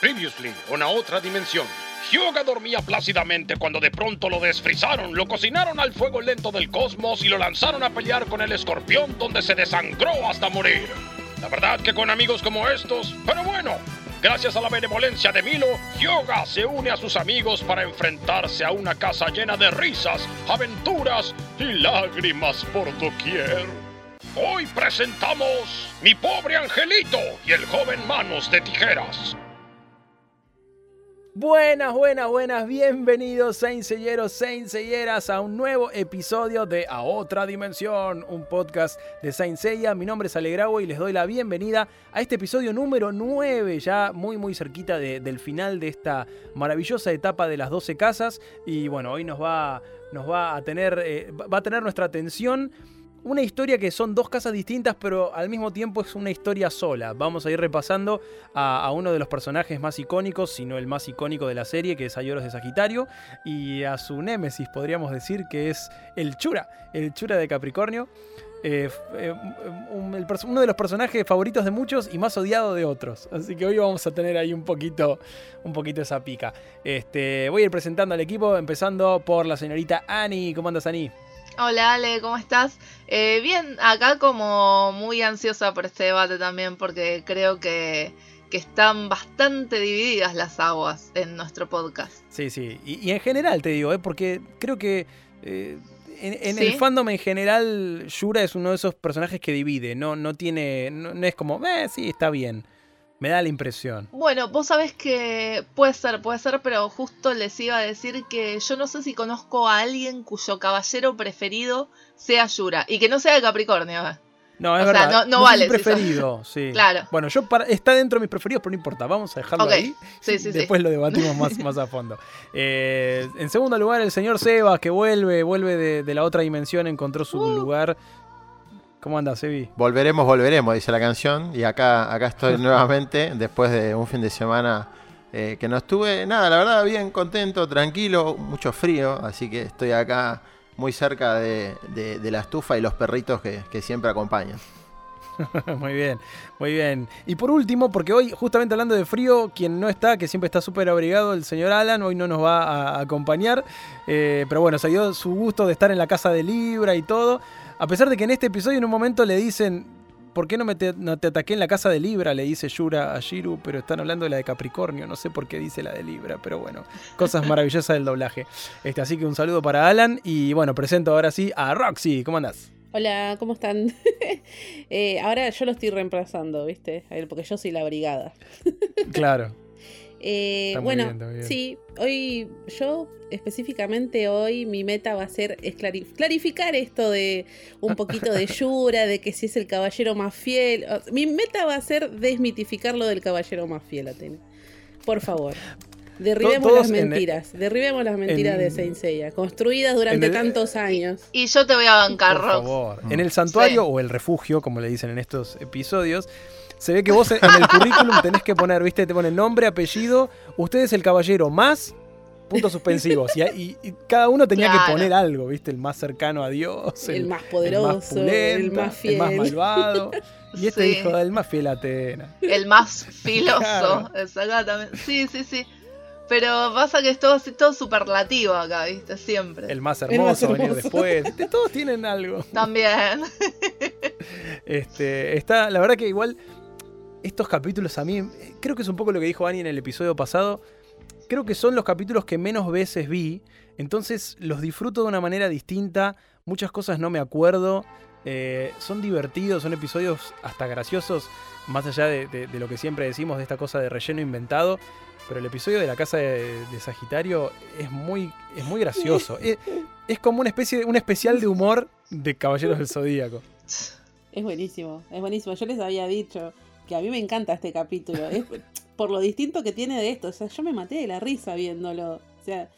Previously, una otra dimensión. Hyuga dormía plácidamente cuando de pronto lo desfrizaron, lo cocinaron al fuego lento del cosmos y lo lanzaron a pelear con el escorpión donde se desangró hasta morir. La verdad que con amigos como estos, pero bueno, gracias a la benevolencia de Milo, Hyuga se une a sus amigos para enfrentarse a una casa llena de risas, aventuras y lágrimas por doquier. Hoy presentamos Mi pobre angelito y el joven Manos de Tijeras. Buenas, buenas, buenas, bienvenidos Sainselleros, Sainselleras a un nuevo episodio de A Otra Dimensión, un podcast de Saint Seiya. Mi nombre es Alegravo y les doy la bienvenida a este episodio número 9, ya muy muy cerquita de- del final de esta maravillosa etapa de las 12 casas. Y bueno, hoy nos va, nos va a tener, eh, va a tener nuestra atención una historia que son dos casas distintas, pero al mismo tiempo es una historia sola. Vamos a ir repasando a, uno de los personajes más icónicos, si no el más icónico de la serie, que es Ayoros de Sagitario, y a su némesis, podríamos decir, que es el Chura, el Chura de Capricornio. Eh, eh, uno de los personajes favoritos de muchos y más odiado de otros. Así que hoy vamos a tener ahí un poquito, un poquito esa pica. Este, voy a ir presentando al equipo, empezando por la señorita Ani. ¿Cómo andas, Ani? Hola Ale, ¿cómo estás? Eh, bien, acá como muy ansiosa por este debate también porque creo que, que están bastante divididas las aguas en nuestro podcast. Sí, sí. Y, y en general te digo, ¿eh? porque creo que eh, en, en ¿Sí? el fandom en general, Yura es uno de esos personajes que divide. No, no tiene. No, no es como, eh, sí, está bien. Me da la impresión. Bueno, vos sabés que puede ser, puede ser, pero justo les iba a decir que yo no sé si conozco a alguien cuyo caballero preferido sea Yura y que no sea de Capricornio. eh. No, es O sea, verdad. no- no es vale si sos- preferido, sí. Claro. Bueno, yo para- está dentro de mis preferidos, pero no importa. Vamos a dejarlo Ok. ahí. Sí, sí, sí. Después lo debatimos más, más a fondo. Eh, en segundo lugar, el señor Sebas, que vuelve, vuelve de, de la otra dimensión, encontró su Uh. lugar. ¿Cómo andas, Sebi? Volveremos, volveremos, dice la canción. Y acá, acá estoy nuevamente, después de un fin de semana eh, que no estuve, nada, la verdad, bien contento, tranquilo, mucho frío. Así que estoy acá muy cerca de, de- de la estufa y los perritos que, que siempre acompañan. muy bien, muy bien. Y por último, porque hoy, justamente hablando de frío, quien no está, que siempre está súper abrigado, el señor Alan, hoy no nos va a acompañar. Eh, pero bueno, se dio su gusto de estar en la casa de Libra y todo. A pesar de que en este episodio en un momento le dicen, ¿por qué no, me te, no te ataqué en la casa de Libra? Le dice Yura a Shiru, pero están hablando de la de Capricornio. No sé por qué dice la de Libra, pero bueno, cosas maravillosas del doblaje. Este, así que un saludo para Alan y bueno, presento ahora sí a Roxy. ¿Cómo andás? Hola, ¿cómo están? Eh, ahora yo lo estoy reemplazando, ¿viste? A ver, porque yo soy la brigada. Claro. Eh, bueno, bien, bien. sí, hoy yo específicamente hoy mi meta va a ser es clari- clarificar esto de un poquito de Yura, de que si es el caballero más fiel. O- Mi meta va a ser desmitificar lo del caballero más fiel, Atena. Por favor. Derribemos las el- mentiras, derribemos las mentiras en- de Saint Seiya, construidas durante el- tantos años. Y yo te voy a bancar, Por favor. Mm. En el santuario Sí. o el refugio, como le dicen en estos episodios, se ve que vos en el currículum tenés que poner, viste, te pone nombre, apellido, usted es el caballero más, puntos suspensivos. Y, y- y cada uno tenía Claro. que poner algo, viste, el más cercano a Dios, El, el, más poderoso, el más fiel. el más malvado. Y este Sí. dijo, el más fiel a Atena. El más filoso. Claro. Exactamente. Sí, sí, sí. Pero pasa que es todo todo superlativo acá, ¿viste? Siempre. El más El hermoso, más venir después. Todos tienen algo. También. Este, está, la verdad que igual estos capítulos a mí, eh, creo que es un poco lo que dijo Ani en el episodio pasado, creo que son los capítulos que menos veces vi, entonces los disfruto de una manera distinta, muchas cosas no me acuerdo, eh, son divertidos, son episodios hasta graciosos, más allá de, lo que siempre decimos de esta cosa de relleno inventado. Pero el episodio de la casa de, Sagitario es muy, es muy gracioso. Es, como una especie un especial de humor de Caballeros del Zodíaco. Es buenísimo, es buenísimo. Yo les había dicho que a mí me encanta este capítulo. Es por lo distinto que tiene de esto. O sea, yo me maté de la risa viéndolo. O sea,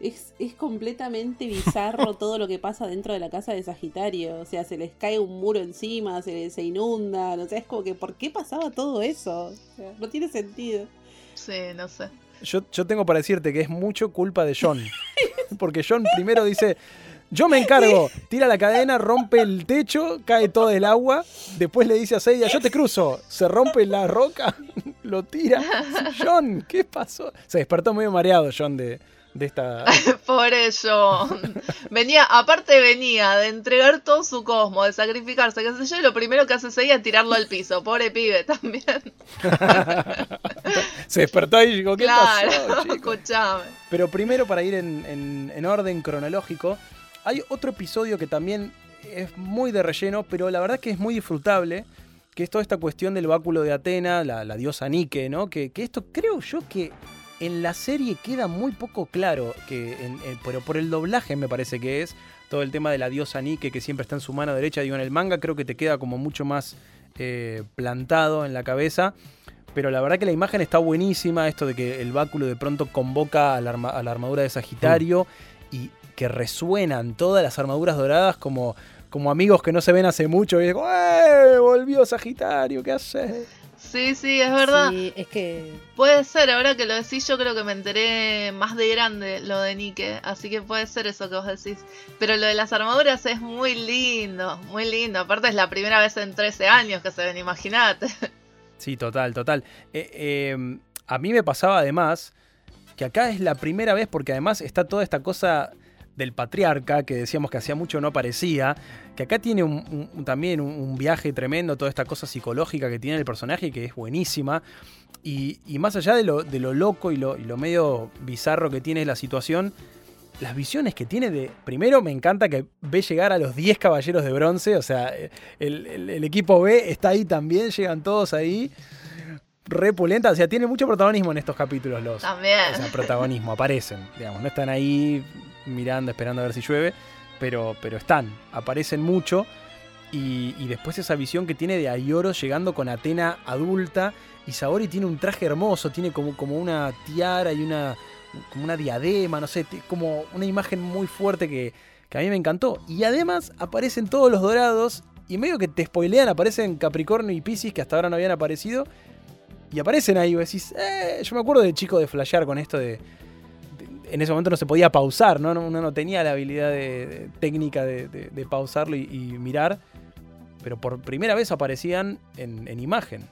es, es completamente bizarro todo lo que pasa dentro de la casa de Sagitario. O sea, se les cae un muro encima, se, se inundan. O sea, es como que, ¿por qué pasaba todo eso? O sea, no tiene sentido. Sí, no sé. Yo, yo tengo para decirte que es mucho culpa de John. Porque John primero dice, Yo me encargo. Tira la cadena, rompe el techo, cae todo el agua. Después le dice a Seiya, yo te cruzo. Se rompe la roca, lo tira. John, ¿qué pasó? Se despertó medio mareado John de, de esta... Pobre John. Venía, aparte venía de entregar todo su cosmo, de sacrificarse, qué sé yo, y lo primero que hace Seiya es tirarlo al piso. Pobre pibe también. Se despertó ahí y dijo, ¿qué claro, pasó. Pero primero, para ir en, en- en orden cronológico, hay otro episodio que también es muy de relleno, pero la verdad que es muy disfrutable, que es toda esta cuestión del báculo de Atena, la, la diosa Nike, ¿no? Que, que esto creo yo que en la serie queda muy poco claro, que en- en- pero por el doblaje me parece que es todo el tema de la diosa Nike que siempre está en su mano derecha. Digo, en el manga creo que te queda como mucho más eh, plantado en la cabeza. Pero la verdad que la imagen está buenísima, esto de que el báculo de pronto convoca a la, arma- a la armadura de Sagitario y que resuenan todas las armaduras doradas como, como amigos que no se ven hace mucho. Y digo, ¡eh! Volvió Sagitario, ¿qué haces? Sí, sí, es verdad. Sí, es que Puede ser, ahora que lo decís, yo creo que me enteré más de grande lo de Nike, así que puede ser eso que vos decís. Pero lo de las armaduras es muy lindo, muy lindo. Aparte es la primera vez en 13 años que se ven, imagínate. Sí, total, total. Eh, eh, a mí me pasaba además que acá es la primera vez, porque además está toda esta cosa del patriarca, que decíamos que hacía mucho no aparecía, que acá tiene un- un- también un, viaje tremendo, toda esta cosa psicológica que tiene el personaje, que es buenísima. Y, y más allá de lo, de lo loco y lo, y lo medio bizarro que tiene la situación, las visiones que tiene de. Primero, me encanta que ve llegar a los 10 caballeros de bronce. O sea, el, el- el equipo B está ahí también, llegan todos ahí. Repulenta. O sea, tiene mucho protagonismo en estos capítulos los. También. O sea, protagonismo, aparecen. Digamos, no están ahí mirando, esperando a ver si llueve. Pero, pero están, aparecen mucho. Y, después esa visión que tiene de Ayoro llegando con Atena adulta. Y Saori tiene un traje hermoso, tiene como, como una tiara y una, como una diadema, no sé, como una imagen muy fuerte que, que a mí me encantó. Y además aparecen todos los dorados y medio que te spoilean, aparecen Capricornio y Pisces que hasta ahora no habían aparecido. Y aparecen ahí, vos decís, eh, yo me acuerdo de chico de flashear con esto de... en ese momento no se podía pausar, ¿no? No- Uno no tenía la habilidad de- técnica de, pausarlo y, mirar. Pero por primera vez aparecían en, en imagen.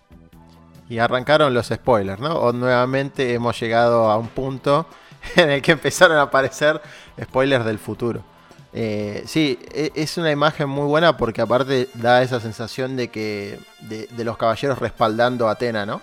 Y arrancaron los spoilers, ¿no? O nuevamente hemos llegado a un punto en el que empezaron a aparecer spoilers del futuro. Eh, sí, e- es una imagen muy buena porque aparte da esa sensación de que de los caballeros respaldando a Atena, ¿no?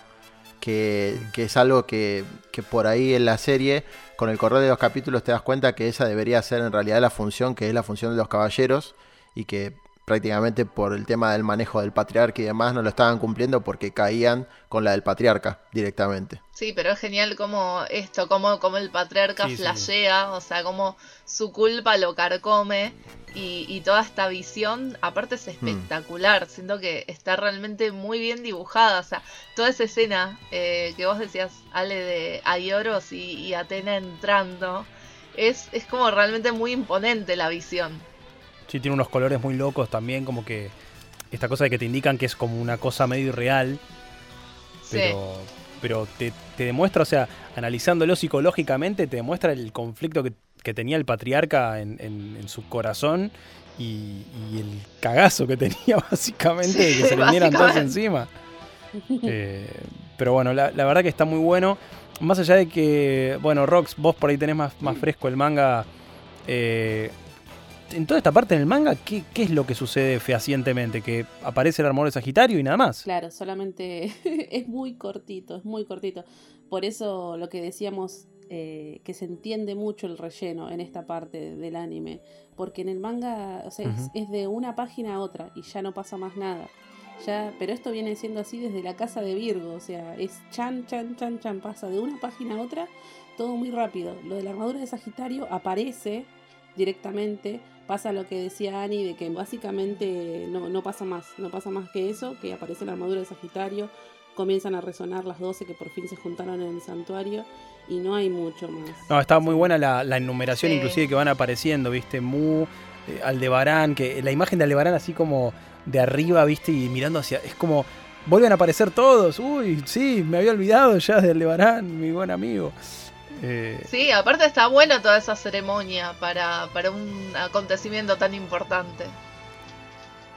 Que, que es algo que, que por ahí en la serie, con el correr de los capítulos, te das cuenta que esa debería ser en realidad la función, que es la función de los caballeros, y que prácticamente por el tema del manejo del patriarca y demás no lo estaban cumpliendo porque caían con la del patriarca directamente. Sí, pero es genial como esto, como, como el patriarca Sí, sí. flashea, o sea, como su culpa lo carcome y, y toda esta visión, aparte es espectacular, siento que está realmente muy bien dibujada, o sea, toda esa escena eh, que vos decías, Ale, de Aioros y, y Atena entrando, es, es como realmente muy imponente la visión. Sí, tiene unos colores muy locos también, como que esta cosa de que te indican que es como una cosa medio irreal, Sí. pero, pero te, te demuestra, o sea, analizándolo psicológicamente, te demuestra el conflicto que, que tenía el patriarca en, en- en su corazón y, y el cagazo que tenía básicamente de que se le vinieran todos encima. Eh, pero bueno, la, la verdad que está muy bueno. Más allá de que, bueno, Rox, vos por ahí tenés más, más fresco el manga. eh, en toda esta parte del manga, ¿qué, qué es lo que sucede fehacientemente? Que aparece el armador de Sagitario y nada más. Claro, solamente es muy cortito, es muy cortito. Por eso lo que decíamos, eh, que se entiende mucho el relleno en esta parte del anime. Porque en el manga, o sea, es, de una página a otra y ya no pasa más nada. Ya, pero esto viene siendo así desde la casa de Virgo, o sea, es chan, chan, chan, chan, pasa de una página a otra, todo muy rápido. Lo de la armadura de Sagitario aparece directamente, pasa lo que decía Ani, de que básicamente no, no pasa más, no pasa más que eso, que aparece la armadura de Sagitario, comienzan a resonar las 12 que por fin se juntaron en el santuario y no hay mucho más. No, está muy buena la, la enumeración, Sí. inclusive que van apareciendo, ¿viste? Mu, eh, Aldebarán, que la imagen de Aldebarán así como de arriba, ¿viste? Y mirando hacia. Es como. Vuelven a aparecer todos. Uy, sí, me había olvidado ya de Aldebarán, mi buen amigo. Eh, Sí, aparte está buena toda esa ceremonia para, para un acontecimiento tan importante.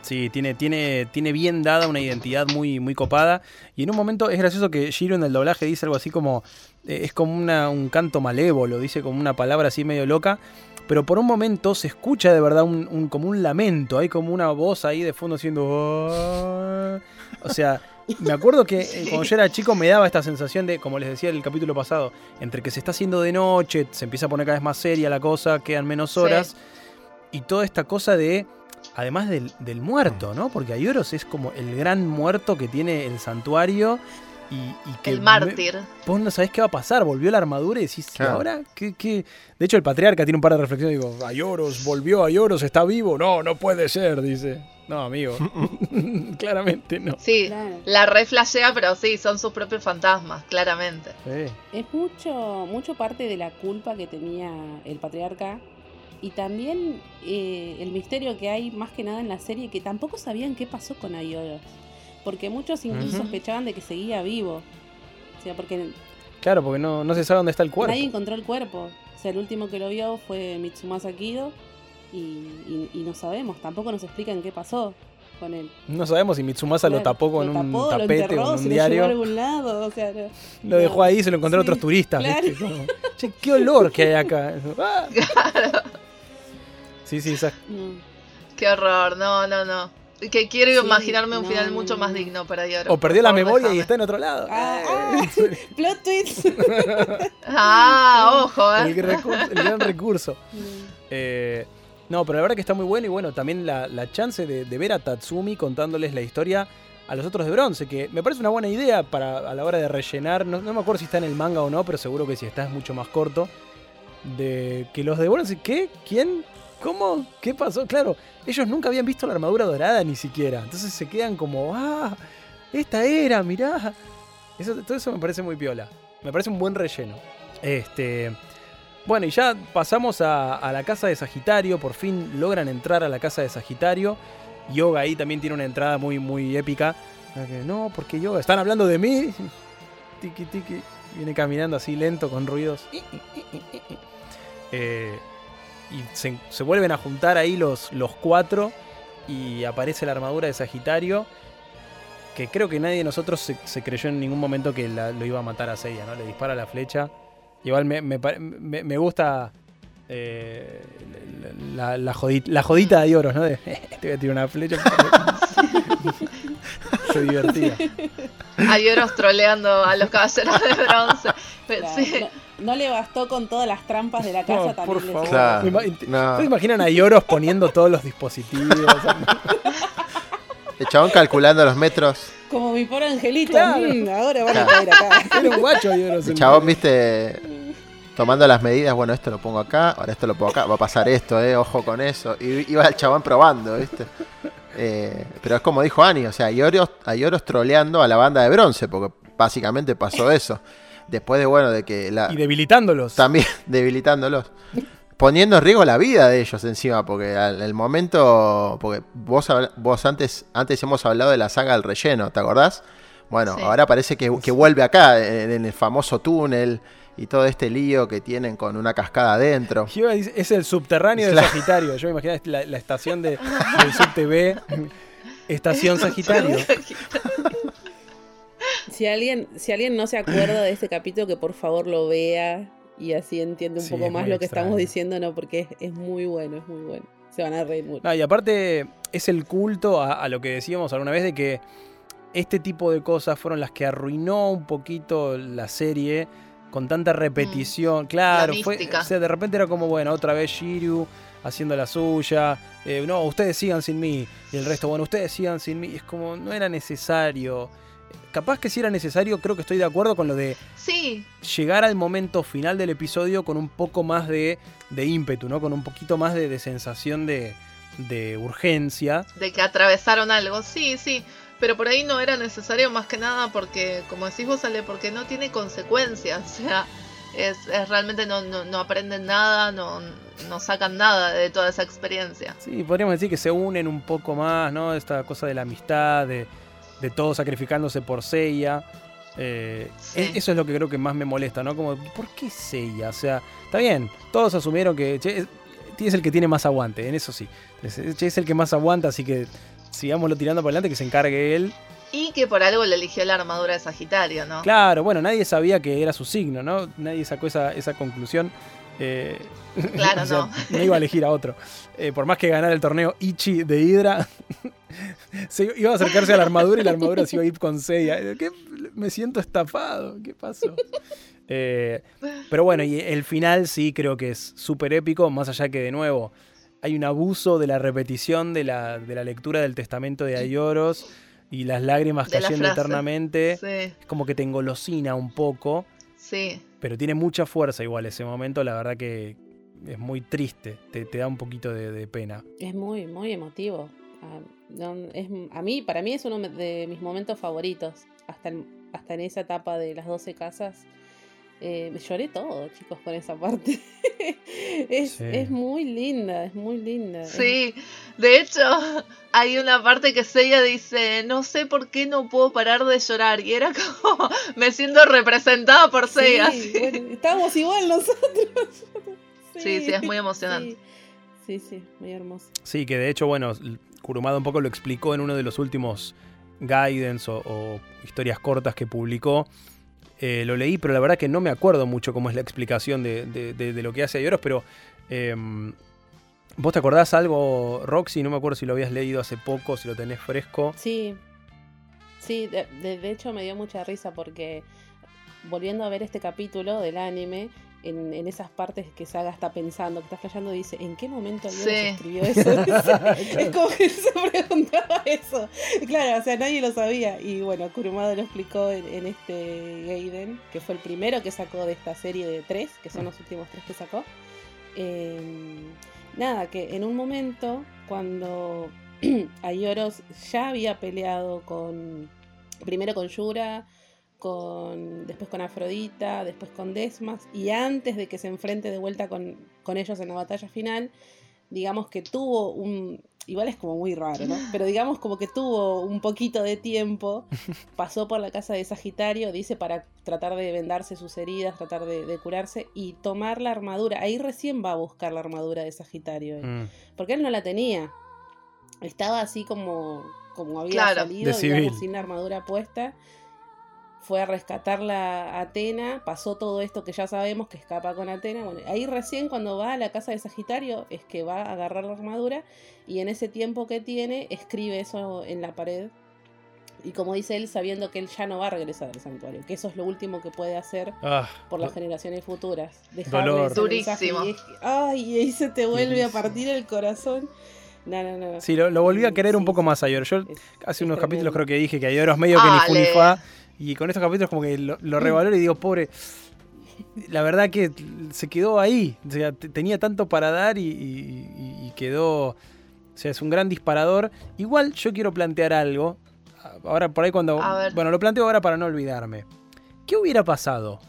Sí, tiene, tiene, tiene bien dada una identidad muy, muy copada. Y en un momento es gracioso que Shiro en el doblaje dice algo así como. eh, es como una, un canto malévolo, dice como una palabra así medio loca. Pero por un momento se escucha de verdad un, un- como un lamento. Hay como una voz ahí de fondo haciendo. "Oh". O sea, me acuerdo que eh, cuando yo era chico me daba esta sensación de, como les decía en el capítulo pasado, entre que se está haciendo de noche, se empieza a poner cada vez más seria la cosa, quedan menos Sí. horas. Y toda esta cosa de además del, del muerto, ¿no? Porque Ayoros es como el gran muerto que tiene el santuario y, y que El me- mártir. vos no sabés qué va a pasar, volvió la armadura y decís, ¿y Claro. ahora? ¿Qué, qué? De hecho, el patriarca tiene un par de reflexiones, digo, Ayoros, volvió Ayoros, está vivo, no, no puede ser, dice. No, amigo, claramente no. Sí, Claro. la reflashea, pero sí, son sus propios fantasmas, claramente. Sí. Es mucho, mucho parte de la culpa que tenía el patriarca y también eh, el misterio que hay más que nada en la serie que tampoco sabían qué pasó con Ayoros. Porque muchos incluso sospechaban de que seguía vivo. O sea, porque Claro, porque no, no se sabe dónde está el cuerpo. nadie encontró el cuerpo. O sea, el último que lo vio fue Mitsumasa Kido y, y- y no sabemos, tampoco nos explican qué pasó con él. No sabemos si Mitsumasa lo tapó con lo un tapó, tapete enterró, o con se un lo llevó a diario. algún lado, o sea, no- Lo dejó ahí y se lo encontró a Sí, otros turistas. claro. ¿viste? Como, che, qué olor que hay acá. Ah. Sí, sí, esa- no. Qué horror, no, no, no. Que quiero Sí, imaginarme un no, final mucho más no. digno para Yoro. O perdió la memoria y está en otro lado. Ah, Eh, Plot twist. Ah, ojo, el, eh. recurso- el gran recurso. Eh, no, pero la verdad que está muy bueno y bueno, también la, la chance de, de ver a Tatsumi contándoles la historia a los otros de bronce, que me parece una buena idea para a la hora de rellenar, no, no me acuerdo si está en el manga o no, pero seguro que si está es mucho más corto, de que los de bronce, ¿qué? ¿Quién? ¿Cómo? ¿Qué pasó? Claro, ellos nunca habían visto la armadura dorada ni siquiera, entonces se quedan como, ah, esta era, mirá. Eso, todo eso me parece muy piola, me parece un buen relleno. Este... Bueno, y ya pasamos a, a la casa de Sagitario. Por fin logran entrar a la casa de Sagitario. Yoga ahí también tiene una entrada muy, muy épica. Que, No, porque Yoga, están hablando de mí. Tiki, tiki. Viene caminando así lento con ruidos. Eh, y se, se vuelven a juntar ahí los, los cuatro. Y aparece la armadura de Sagitario. Que creo que nadie de nosotros se, se creyó en ningún momento que la- lo iba a matar a Seiya, ¿no? Le dispara la flecha. Igual me, me pare- me- me gusta eh, la, la jodita, la jodita de Ioros, ¿no? De, te voy a tirar una flecha. Se divertía. Hay oros troleando a los caballeros de bronce. Pero Claro, sí. No, le bastó con todas las trampas de la casa No, también. por les- favor. Claro. Me ima- No. ¿Ustedes imaginan a Ioros poniendo todos los dispositivos? El chabón calculando los metros. Como mi pobre angelito. Claro. mm, ahora van a caer acá. Era un guacho Ioros. El chabón, viste, tomando las medidas. Bueno, esto lo pongo acá, ahora esto lo pongo acá. Va a pasar esto, eh, ojo con eso. Y iba el chabón probando, viste. Eh, pero es como dijo Ani, o sea, hay oros, hay oros troleando a la banda de bronce, porque básicamente pasó eso. Después de, bueno, de que la, Y debilitándolos. también debilitándolos. Poniendo en riesgo la vida de ellos encima, porque al el momento. Porque vos, habla- vos antes, antes hemos hablado de la saga del relleno, ¿te acordás? Bueno, Sí. ahora parece que, que vuelve acá, en, en el famoso túnel y todo este lío que tienen con una cascada adentro. Es el subterráneo de. Sagitario. Yo me imaginaba la, la estación de, del subtv. Estación Sagitario. Si alguien, si alguien no se acuerda de este capítulo, que por favor lo vea y así entiende un Sí, poco más lo que extraño. estamos diciendo, no, porque es, es muy bueno, es muy bueno. Se van a reír mucho. No, y aparte es el culto a, a lo que decíamos alguna vez de que este tipo de cosas fueron las que arruinó un poquito la serie con tanta repetición. Claro, La fue, o sea, de repente era como, bueno, otra vez Shiryu haciendo la suya. eh, no, ustedes sigan sin mí. Y el resto, bueno, ustedes sigan sin mí. Es como, no era necesario. Capaz que sí era necesario, creo que estoy de acuerdo con lo de Sí, llegar al momento final del episodio con un poco más de, de ímpetu, ¿no? Con un poquito más de, de sensación de, de urgencia. de que atravesaron algo. Sí, sí. Pero por ahí no era necesario más que nada porque, como decís vos, Ale, porque no tiene consecuencias. O sea, es, es realmente no, no, no aprenden nada, no, no sacan nada de toda esa experiencia. Sí, podríamos decir que se unen un poco más, ¿no? Esta cosa de la amistad, de, de todos sacrificándose por Seiya. Eh, Sí. e- Eso es lo que creo que más me molesta, ¿no? Como, ¿por qué Seiya? O sea, está bien, todos asumieron que Che es, el que tiene más aguante, en eso sí. Es, Che es el que más aguanta, así que sigámoslo tirando para adelante, que se encargue él. Y que por algo le eligió la armadura de Sagitario, ¿no? Claro, bueno, nadie sabía que era su signo, ¿no? Nadie sacó esa, esa conclusión. Eh, Claro, o sea, no. no iba a elegir a otro. Eh, por más que ganara el torneo Ichi de Hydra, se iba a acercarse a la armadura y la armadura se iba a ir con Seiya. Eh, ¿Qué? Me siento estafado. ¿Qué pasó? Eh, pero bueno, y el final sí creo que es súper épico, más allá que de nuevo hay un abuso de la repetición de la, de la lectura del testamento de Ayoros y las lágrimas De cayendo eternamente. Sí, Es como que te engolosina un poco, sí. pero tiene mucha fuerza igual ese momento, la verdad que es muy triste, te, te da un poquito de, de pena. Es muy, muy emotivo. Ah, es, a mí, para mí es uno de mis momentos favoritos. Hasta, en- hasta en esa etapa de las 12 casas. Eh, me lloré todo, chicos, con esa parte. es, Sí. es muy linda, es muy linda. Sí, de hecho, hay una parte que Seiya dice, no sé por qué no puedo parar de llorar. Y era como, me siento representada por Sí, Seiya. sí. bueno, estábamos igual nosotros. Sí, sí, es muy emocionante. Sí, sí, sí, muy hermoso. Sí, que de hecho, bueno, Kurumada un poco lo explicó en uno de los últimos guidance o, o historias cortas que publicó. Eh, lo leí, pero la verdad que no me acuerdo mucho cómo es la explicación de, lo que hace Ayoros, pero em, ¿vos te acordás algo, Roxy? No me acuerdo si lo habías leído hace poco, si lo tenés fresco. Sí, sí, de hecho me dio mucha risa porque volviendo a ver este capítulo del anime, en, en esas partes que Saga está pensando, que está flasheando, dice, ¿en qué momento Ayoros Sí. escribió eso? Es como que se preguntaba eso. Claro, o sea, nadie lo sabía. Y bueno, Kurumada lo explicó en, en este Gaiden, que fue el primero que sacó de esta serie de tres, que son los últimos tres que sacó. Eh, nada, que en un momento, cuando Ayoros ya había peleado con. Primero con Yura, con, después con Afrodita, después con Desmas, y antes de que se enfrente de vuelta con, con ellos en la batalla final, digamos que tuvo un. Igual es como muy raro, ¿no? Pero digamos como que tuvo un poquito de tiempo, pasó por la casa de Sagitario, dice, para tratar de vendarse sus heridas, tratar de, de curarse y tomar la armadura. Ahí recién va a buscar la armadura de Sagitario. él. Mm. Porque él no la tenía. Estaba así como, como había Claro. salido, digamos, sin la armadura puesta. Fue a rescatarla a Atena, pasó todo esto que ya sabemos que escapa con Atena. Bueno, ahí recién cuando va a la casa de Sagitario es que va a agarrar la armadura y en ese tiempo que tiene escribe eso en la pared. Y como dice él, sabiendo que él ya no va a regresar al santuario, que eso es lo último que puede hacer Ah, por las generaciones futuras. Mensaje Durísimo. y es que- ay, y ahí se te vuelve a partir el corazón. No, no, no. Sí, lo, lo volví a querer un poco más a Ayoros. Yo Es- hace es unos capítulos creo que dije que Ayoros medio que ni fu ni Ale. fa, Y con estos capítulos como que lo, lo revaloro y digo, pobre, la verdad que se quedó ahí. O sea, te- tenía tanto para dar y, y- quedó... O sea, es un gran disparador. Igual yo quiero plantear algo. Ahora por ahí cuando... Bueno, lo planteo ahora para no olvidarme. ¿Qué hubiera pasado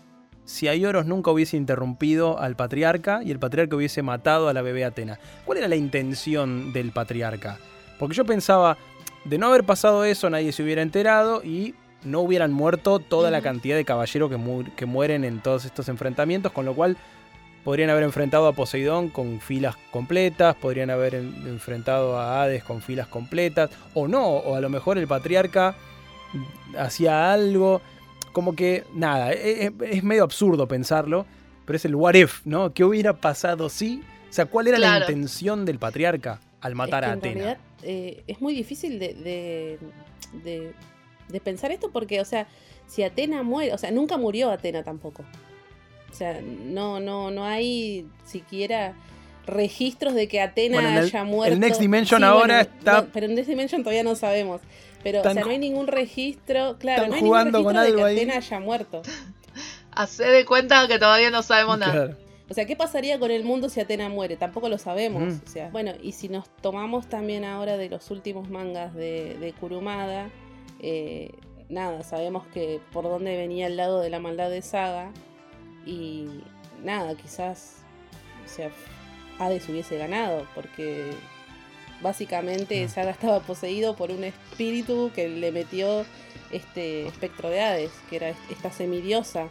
si Aioros nunca hubiese interrumpido al patriarca y el patriarca hubiese matado a la bebé Atena? ¿Cuál era la intención del patriarca? Porque yo pensaba, de no haber pasado eso nadie se hubiera enterado y no hubieran muerto toda la cantidad de caballeros que, mu- que mueren en todos estos enfrentamientos, con lo cual podrían haber enfrentado a Poseidón con filas completas, podrían haber en- enfrentado a Hades con filas completas, o no, o a lo mejor el patriarca hacía algo, como que nada, e- e- es, medio absurdo pensarlo, pero es el what if, ¿no? ¿Qué hubiera pasado si? O sea, ¿cuál era la intención del patriarca al matar es que a en Atena? realidad eh, es muy difícil de, de, de- de pensar esto porque, o sea, si Atena muere, o sea, nunca murió Atena tampoco. O sea, no, no, no hay siquiera registros de que Atena Bueno, en el- haya muerto. el Next Dimension ahora está- no, pero en Next Dimension todavía no sabemos. Pero, Están o sea, no hay ningún registro, claro, están no hay jugando ningún con registro de que ahí. Atena haya muerto. Hacé de cuenta que todavía no sabemos nada. Claro. O sea, ¿qué pasaría con el mundo si Atena muere? Tampoco lo sabemos. Mm. O sea, bueno, y si nos tomamos también ahora de los últimos mangas de, de Kurumada, eh, nada, sabemos que por dónde venía el lado de la maldad de Saga. Y nada, quizás, o sea, Hades hubiese ganado, porque básicamente. Saga estaba poseído por un espíritu que le metió este espectro de Hades, que era esta semidiosa.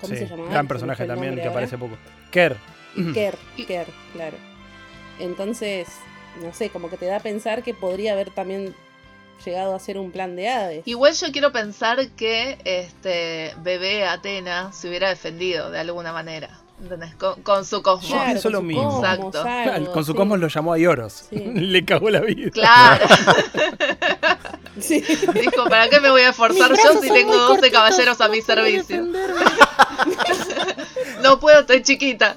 ¿Cómo Sí, se llamaba? Gran personaje también que ahora. aparece poco. Ker. Ker, Ker, claro. Entonces, no sé, como que te da a pensar que podría haber también llegado a ser un plan de Hades. Igual yo quiero pensar que este bebé Atena se hubiera defendido de alguna manera. ¿Entendés? Con, con su cosmos. Yo pienso con lo su mismo. cosmos, Exacto. algo, Con su sí. cosmos lo llamó a Ioros. Sí. Le cagó la vida. Claro. Sí. Dijo, ¿para qué me voy a esforzar yo si tengo muy 12 cortitos, caballeros a no mi puedo servicio? No puedo, estoy chiquita.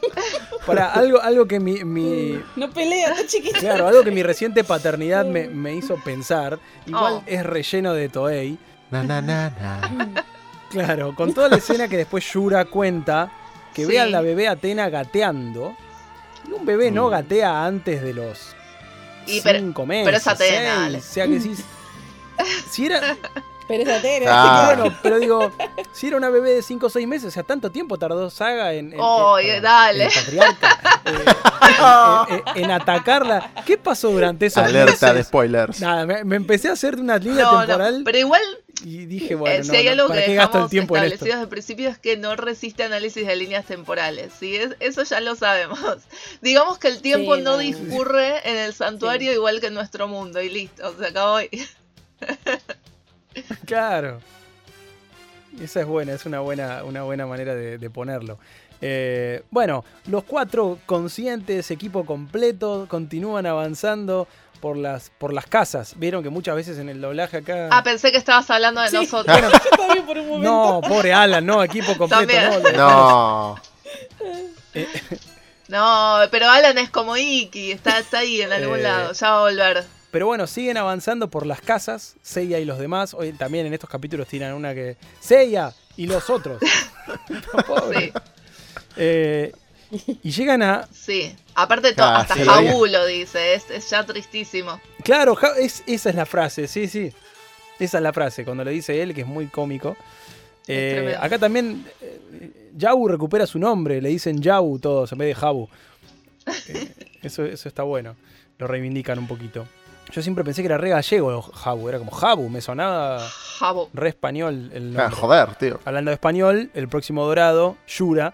Para algo, algo que mi, mi- No pelea, está chiquito. Claro, algo que mi reciente paternidad me, me hizo pensar, igual Oh. es relleno de Toei. Na, na, na, na. Claro, con toda la escena que después Yura cuenta, que Sí. vean la bebé Atena gateando. Y un bebé no Mm. gatea antes de los Y pero- cinco meses. pero es Atena, seis. O sea que si, si era. Pero esa tela. Ah. Bueno, pero digo, si era una bebé de 5 o 6 meses, o sea, tanto tiempo tardó Saga en. en- Oh, en- dale. en el patriarca, eh, en, en- en atacarla. ¿Qué pasó durante esos Alerta de spoilers. Nada, me, me empecé a hacer una línea No, temporal no. Pero igual, y dije, eh, bueno, si no, hay no, algo ¿para que qué gasto el tiempo en esto? establecido desde el principio es que no resiste análisis de líneas temporales. ¿sí? Es- eso ya lo sabemos. Digamos que el tiempo Sí, no no. discurre en el santuario igual que en nuestro mundo y listo, se acabó ahí. Claro. Esa es buena, es una buena, una buena manera de, de ponerlo. Eh, bueno, los cuatro conscientes, equipo completo, continúan avanzando por las, por las casas. Vieron que muchas veces en el doblaje acá. Ah, pensé que estabas hablando de Sí. nosotros. Yo también por un momento. no, pobre Alan, no, equipo completo. También. No, No. No, pero Alan es como Iki, está, está ahí en algún Eh, lado, ya va a volver. Pero bueno, siguen avanzando por las casas, Seiya y los demás. Hoy también en estos capítulos tiran una que. Seiya y los otros. No, pobre. Sí, Eh, y llegan a. sí. Aparte, de todo, Ah, hasta sí. Jabu lo dice, es, es ya tristísimo. Claro, Ja- es, esa es la frase, sí, sí. Esa es la frase, cuando le dice él, que es muy cómico. Eh, acá también eh, Yabu recupera su nombre, le dicen Yabu todos en vez de Jabu. Eh, eso, eso está bueno, lo reivindican un poquito. Yo siempre pensé que era re gallego Jabu, era como Jabu, me sonaba Jabu. re español el Ah, nombre. joder, tío. Hablando de español, el próximo dorado, Yura,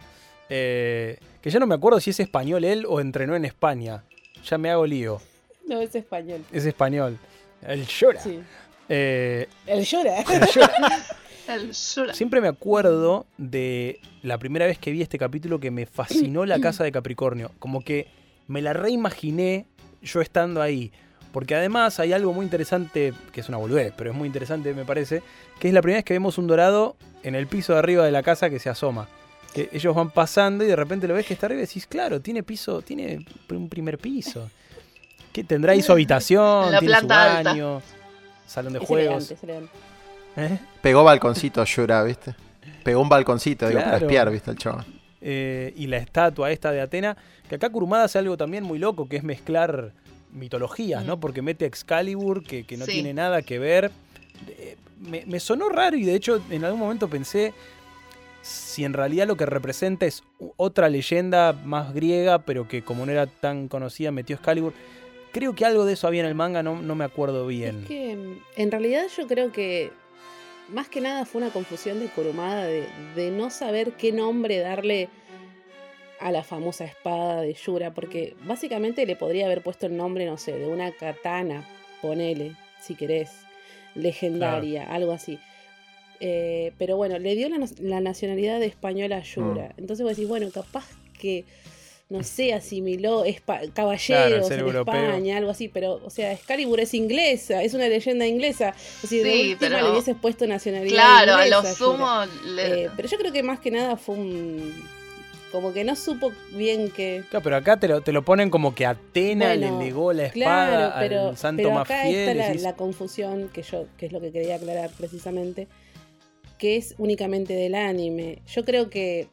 eh, que ya no me acuerdo si es español él o entrenó en España. Ya me hago lío. No, es español. Es español. El Yura. Sí. Eh, El llora. el. El Shura. Siempre me acuerdo de la primera vez que vi este capítulo que me fascinó la casa de Capricornio. Como que me la reimaginé yo estando ahí. Porque además hay algo muy interesante, que es una boludez, pero es muy interesante me parece, que es la primera vez que vemos un dorado en el piso de arriba de la casa que se asoma. Ellos van pasando y de repente lo ves que está arriba y decís, claro, tiene piso, tiene un primer piso. ¿Qué tendrá ahí su habitación? La tiene su alta. baño, salón de Es juegos. elegante, es elegante. ¿Eh? Pegó balconcito Yura, ¿viste? Pegó un balconcito, digo, para espiar, ¿viste? El chaval. eh, y la estatua esta de Atena, que acá Kurumada hace algo también muy loco, que es mezclar mitologías, ¿no? Mm. Porque mete Excalibur, que, que no Sí. tiene nada que ver. Eh, me, me sonó raro y de hecho en algún momento pensé si en realidad lo que representa es otra leyenda más griega, pero que como no era tan conocida metió Excalibur. Creo que algo de eso había en el manga, no, no me acuerdo bien. Es que mm, en realidad yo creo que más que nada fue una confusión de Kurumada de, de no saber qué nombre darle a la famosa espada de Yura, porque básicamente le podría haber puesto el nombre, no sé, de una katana, ponele, si querés, legendaria, algo así. Eh, pero bueno, le dio la, la nacionalidad española a Yura. Entonces vos decís, bueno, capaz que, no sé, asimiló caballeros ser en europeo. España, algo así, pero, o sea, Excalibur es inglesa, es una leyenda inglesa. O sea, de Sí, última pero- le huyieses puesto nacionalidad Claro, a lo sumo le- Eh, pero yo creo que más que nada fue un. Como que no supo bien que. Claro, pero acá te lo, te lo ponen como que Atena Bueno, le legó la espada Claro, pero, al santo pero más acá fiel. está la, decís, la confusión que yo, que es lo que quería aclarar precisamente, que es únicamente del anime. Yo creo que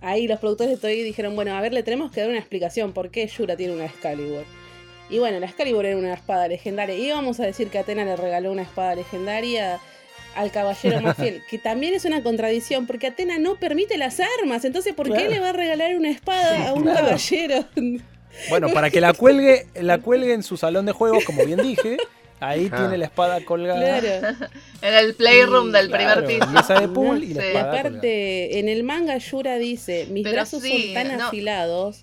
ahí los productores de Toei dijeron, bueno, a ver, le tenemos que dar una explicación por qué Yura tiene una Excalibur. Y bueno, la Excalibur era una espada legendaria. Y vamos a decir que Atena le regaló una espada legendaria al caballero más fiel, que también es una contradicción, porque Atena no permite las armas. Entonces, ¿por Claro. qué le va a regalar una espada a un Claro. caballero? Bueno, para que la cuelgue, la cuelgue en su salón de juegos, como bien dije. Ahí Ah. tiene la espada colgada. Claro. En el playroom Sí, del Claro, primer piso. mesa de pool y la Sí. Espada colgada. aparte, en el manga Yura dice, mis Pero brazos sí, son tan no. afilados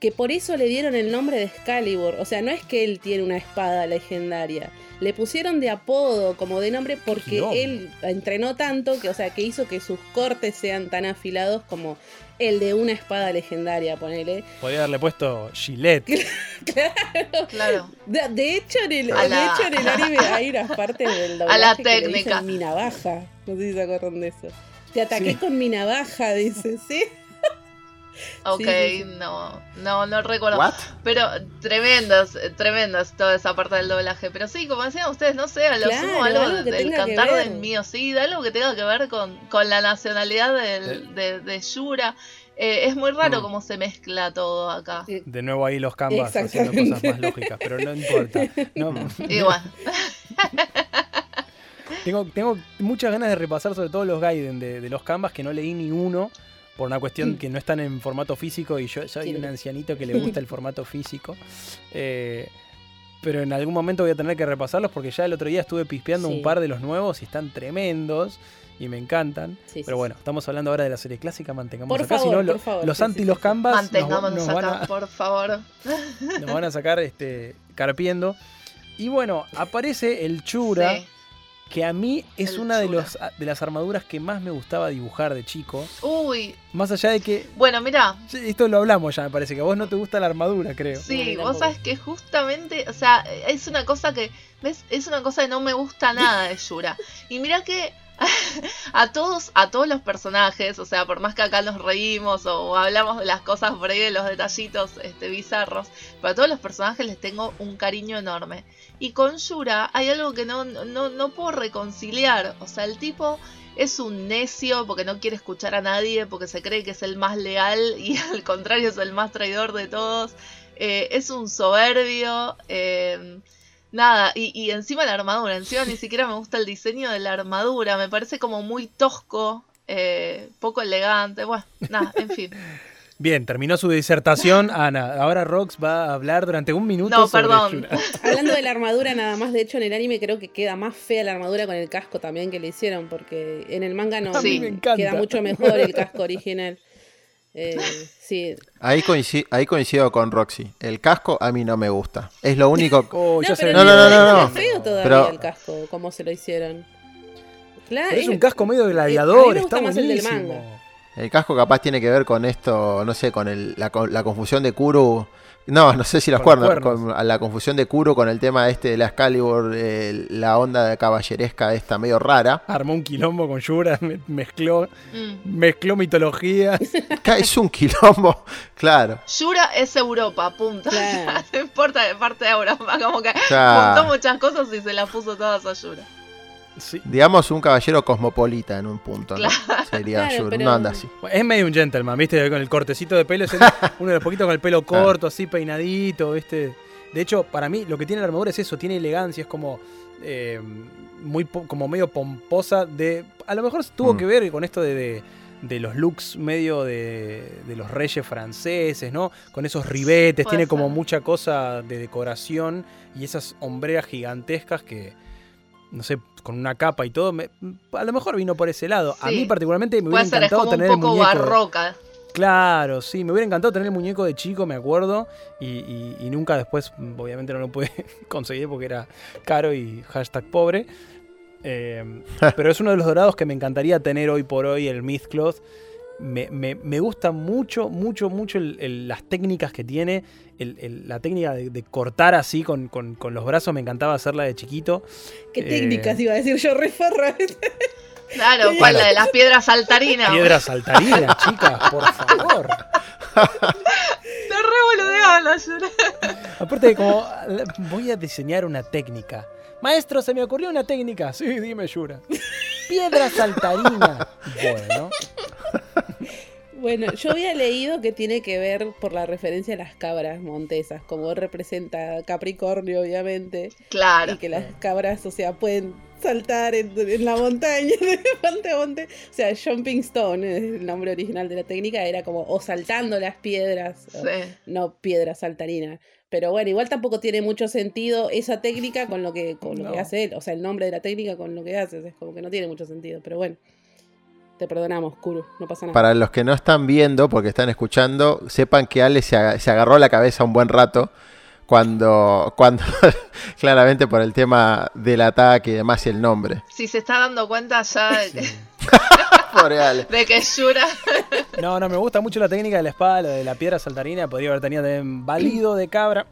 que por eso le dieron el nombre de Excalibur. O sea, no es que él tiene una espada legendaria. Le pusieron de apodo, como de nombre, porque él entrenó tanto que, o sea, que hizo que sus cortes sean tan afilados como el de una espada legendaria, ponele. Podría haberle puesto Gillette. Claro. De, de hecho, en el, A de la- hecho, en el anime hay unas partes del A la doblaje que le dicen técnica. mi navaja. No sé si se acuerdan de eso. Te ataqué Sí. con mi navaja, dice, ¿sí? Ok, Sí, sí, sí. no, no, no recuerdo. ¿What? Pero tremendas, tremendas toda esa parte del doblaje. Pero sí, como decían ustedes, no sé, a lo Claro, sumo algo, algo del cantar del mío, sí, algo que tenga que ver con, con la nacionalidad Eh. del, de, de Yura. Eh, es muy raro Mm. cómo se mezcla todo acá. De nuevo ahí los canvas haciendo cosas más lógicas, pero no importa. No, Igual. tengo, tengo muchas ganas de repasar sobre todo los Gaiden de, de los canvas que no leí ni uno por una cuestión que no están en formato físico y yo soy un ancianito que le gusta el formato físico. Eh, pero en algún momento voy a tener que repasarlos porque ya el otro día estuve pispeando Sí. un par de los nuevos y están tremendos y me encantan. Sí, Pero bueno, estamos hablando ahora de la serie clásica, mantengamos Por acá, si no lo- los anti sí, los canvas nos, Mantengámonos nos acá, a, por favor. nos van a sacar este carpiendo. Y bueno, aparece el Chura, Sí. Que a mí es El una de, los, de las armaduras que más me gustaba dibujar de chico. Uy, Más allá de que. bueno, mira, Esto lo hablamos ya, me parece que a vos no te gusta la armadura, creo. Sí, vos sabes que justamente, o sea, es una cosa que, ¿ves? Es una cosa que no me gusta nada de Yura. Y mira que a todos, a todos los personajes, o sea, por más que acá nos reímos o hablamos de las cosas de los detallitos este, bizarros, pero a todos los personajes les tengo un cariño enorme. Y con Yura hay algo que no, no, no puedo reconciliar. O sea, el tipo es un necio porque no quiere escuchar a nadie, porque se cree que es el más leal y al contrario es el más traidor de todos. Eh, es un soberbio. eh, nada, y, y encima la armadura. Encima ni siquiera me gusta el diseño de la armadura. Me parece como muy tosco, eh, poco elegante. Bueno, nada, en fin. Bien, terminó su disertación. Ana, ahora Rox va a hablar durante un minuto No, sobre perdón. Hablando de la armadura, nada más, de hecho en el anime creo que queda más fea la armadura con el casco también que le hicieron, porque en el manga no Sí. queda mucho mejor el casco original. Eh, sí. Ahí, coincido, ahí coincido con Roxy. El casco a mí no me gusta. Es lo único. Oh, no, pero No, no, no, no, es no. feo todavía Pero- el casco, como se lo hicieron. Claro, Pero es un es- casco medio mí gladiador, está el buenísimo. manga. El casco capaz tiene que ver con esto, no sé, con el- la, la confusión de Kuro. No, no sé si los cuernos, con la confusión de Kuro con el tema este de la Excalibur, eh, la onda de caballeresca esta medio rara. Armó un quilombo con Yura, me- mezcló, Mm. mezcló mitología. Ca- Es un quilombo, claro. Yura es Europa, punto. Claro. no importa de parte de Europa, como que Claro. juntó muchas cosas y se las puso todas a Yura. Sí. Digamos un caballero cosmopolita en un punto, ¿no? Sería Claro, pero- una onda así. Es medio un gentleman, ¿viste? Con el cortecito de pelo, es el- uno de los poquitos con el pelo Claro. corto, así peinadito, ¿viste? De hecho, para mí lo que tiene la armadura es eso, tiene elegancia, es como eh, muy po- como medio pomposa de a lo mejor tuvo Mm. que ver con esto de, de- de los looks medio de, de los reyes franceses, ¿no? Con esos ribetes, tiene como mucha cosa de decoración y esas hombreras gigantescas que no sé, con una capa y todo, me- a lo mejor vino por ese lado. A mí particularmente me hubiera Puede ser, es encantado como un tener el poco muñeco. de- barroca. Claro, sí, me hubiera encantado tener el muñeco de chico, me acuerdo, y, y- y nunca después, obviamente no lo pude conseguir porque era caro y hashtag pobre. Eh, pero es uno de los dorados que me encantaría tener hoy por hoy, el Mythcloth. Me, me, me gusta mucho, mucho, mucho el- el- las técnicas que tiene. el- el- la técnica de, de cortar así con, con- con los brazos, me encantaba hacerla de chiquito. ¿Qué Eh, técnicas iba a decir yo, refarra? Claro, ¿cuál? La de las piedras saltarinas. Piedras saltarinas, chicas, por favor. Te re boludeaba la Yura. Aparte de como, voy a diseñar una técnica. Maestro, se me ocurrió una técnica. Sí, dime, Yura. Piedra saltarina. Bueno, Bueno, yo había leído que tiene que ver por la referencia a las cabras montesas, como representa Capricornio, obviamente, Claro. y que las cabras, o sea, pueden saltar en, en la montaña de monte a monte. O sea, Jumping Stone, es el nombre original de la técnica, era como o saltando las piedras, o- no piedra saltarina. Pero bueno, igual tampoco tiene mucho sentido esa técnica con lo que, con lo que No. hace él. O sea, el nombre de la técnica con lo que haces. Es como que no tiene mucho sentido. Pero bueno, te perdonamos, Kuru, no pasa nada. Para los que no están viendo, porque están escuchando, sepan que Ale se, se agarró la cabeza un buen rato cuando, cuando claramente por el tema del ataque y demás y el nombre. Si se está dando cuenta ya de, Pobre Ale. de que Yura. No, no, me gusta mucho la técnica de la espada, lo de la piedra saltarina. Podría haber tenido también balido de cabra.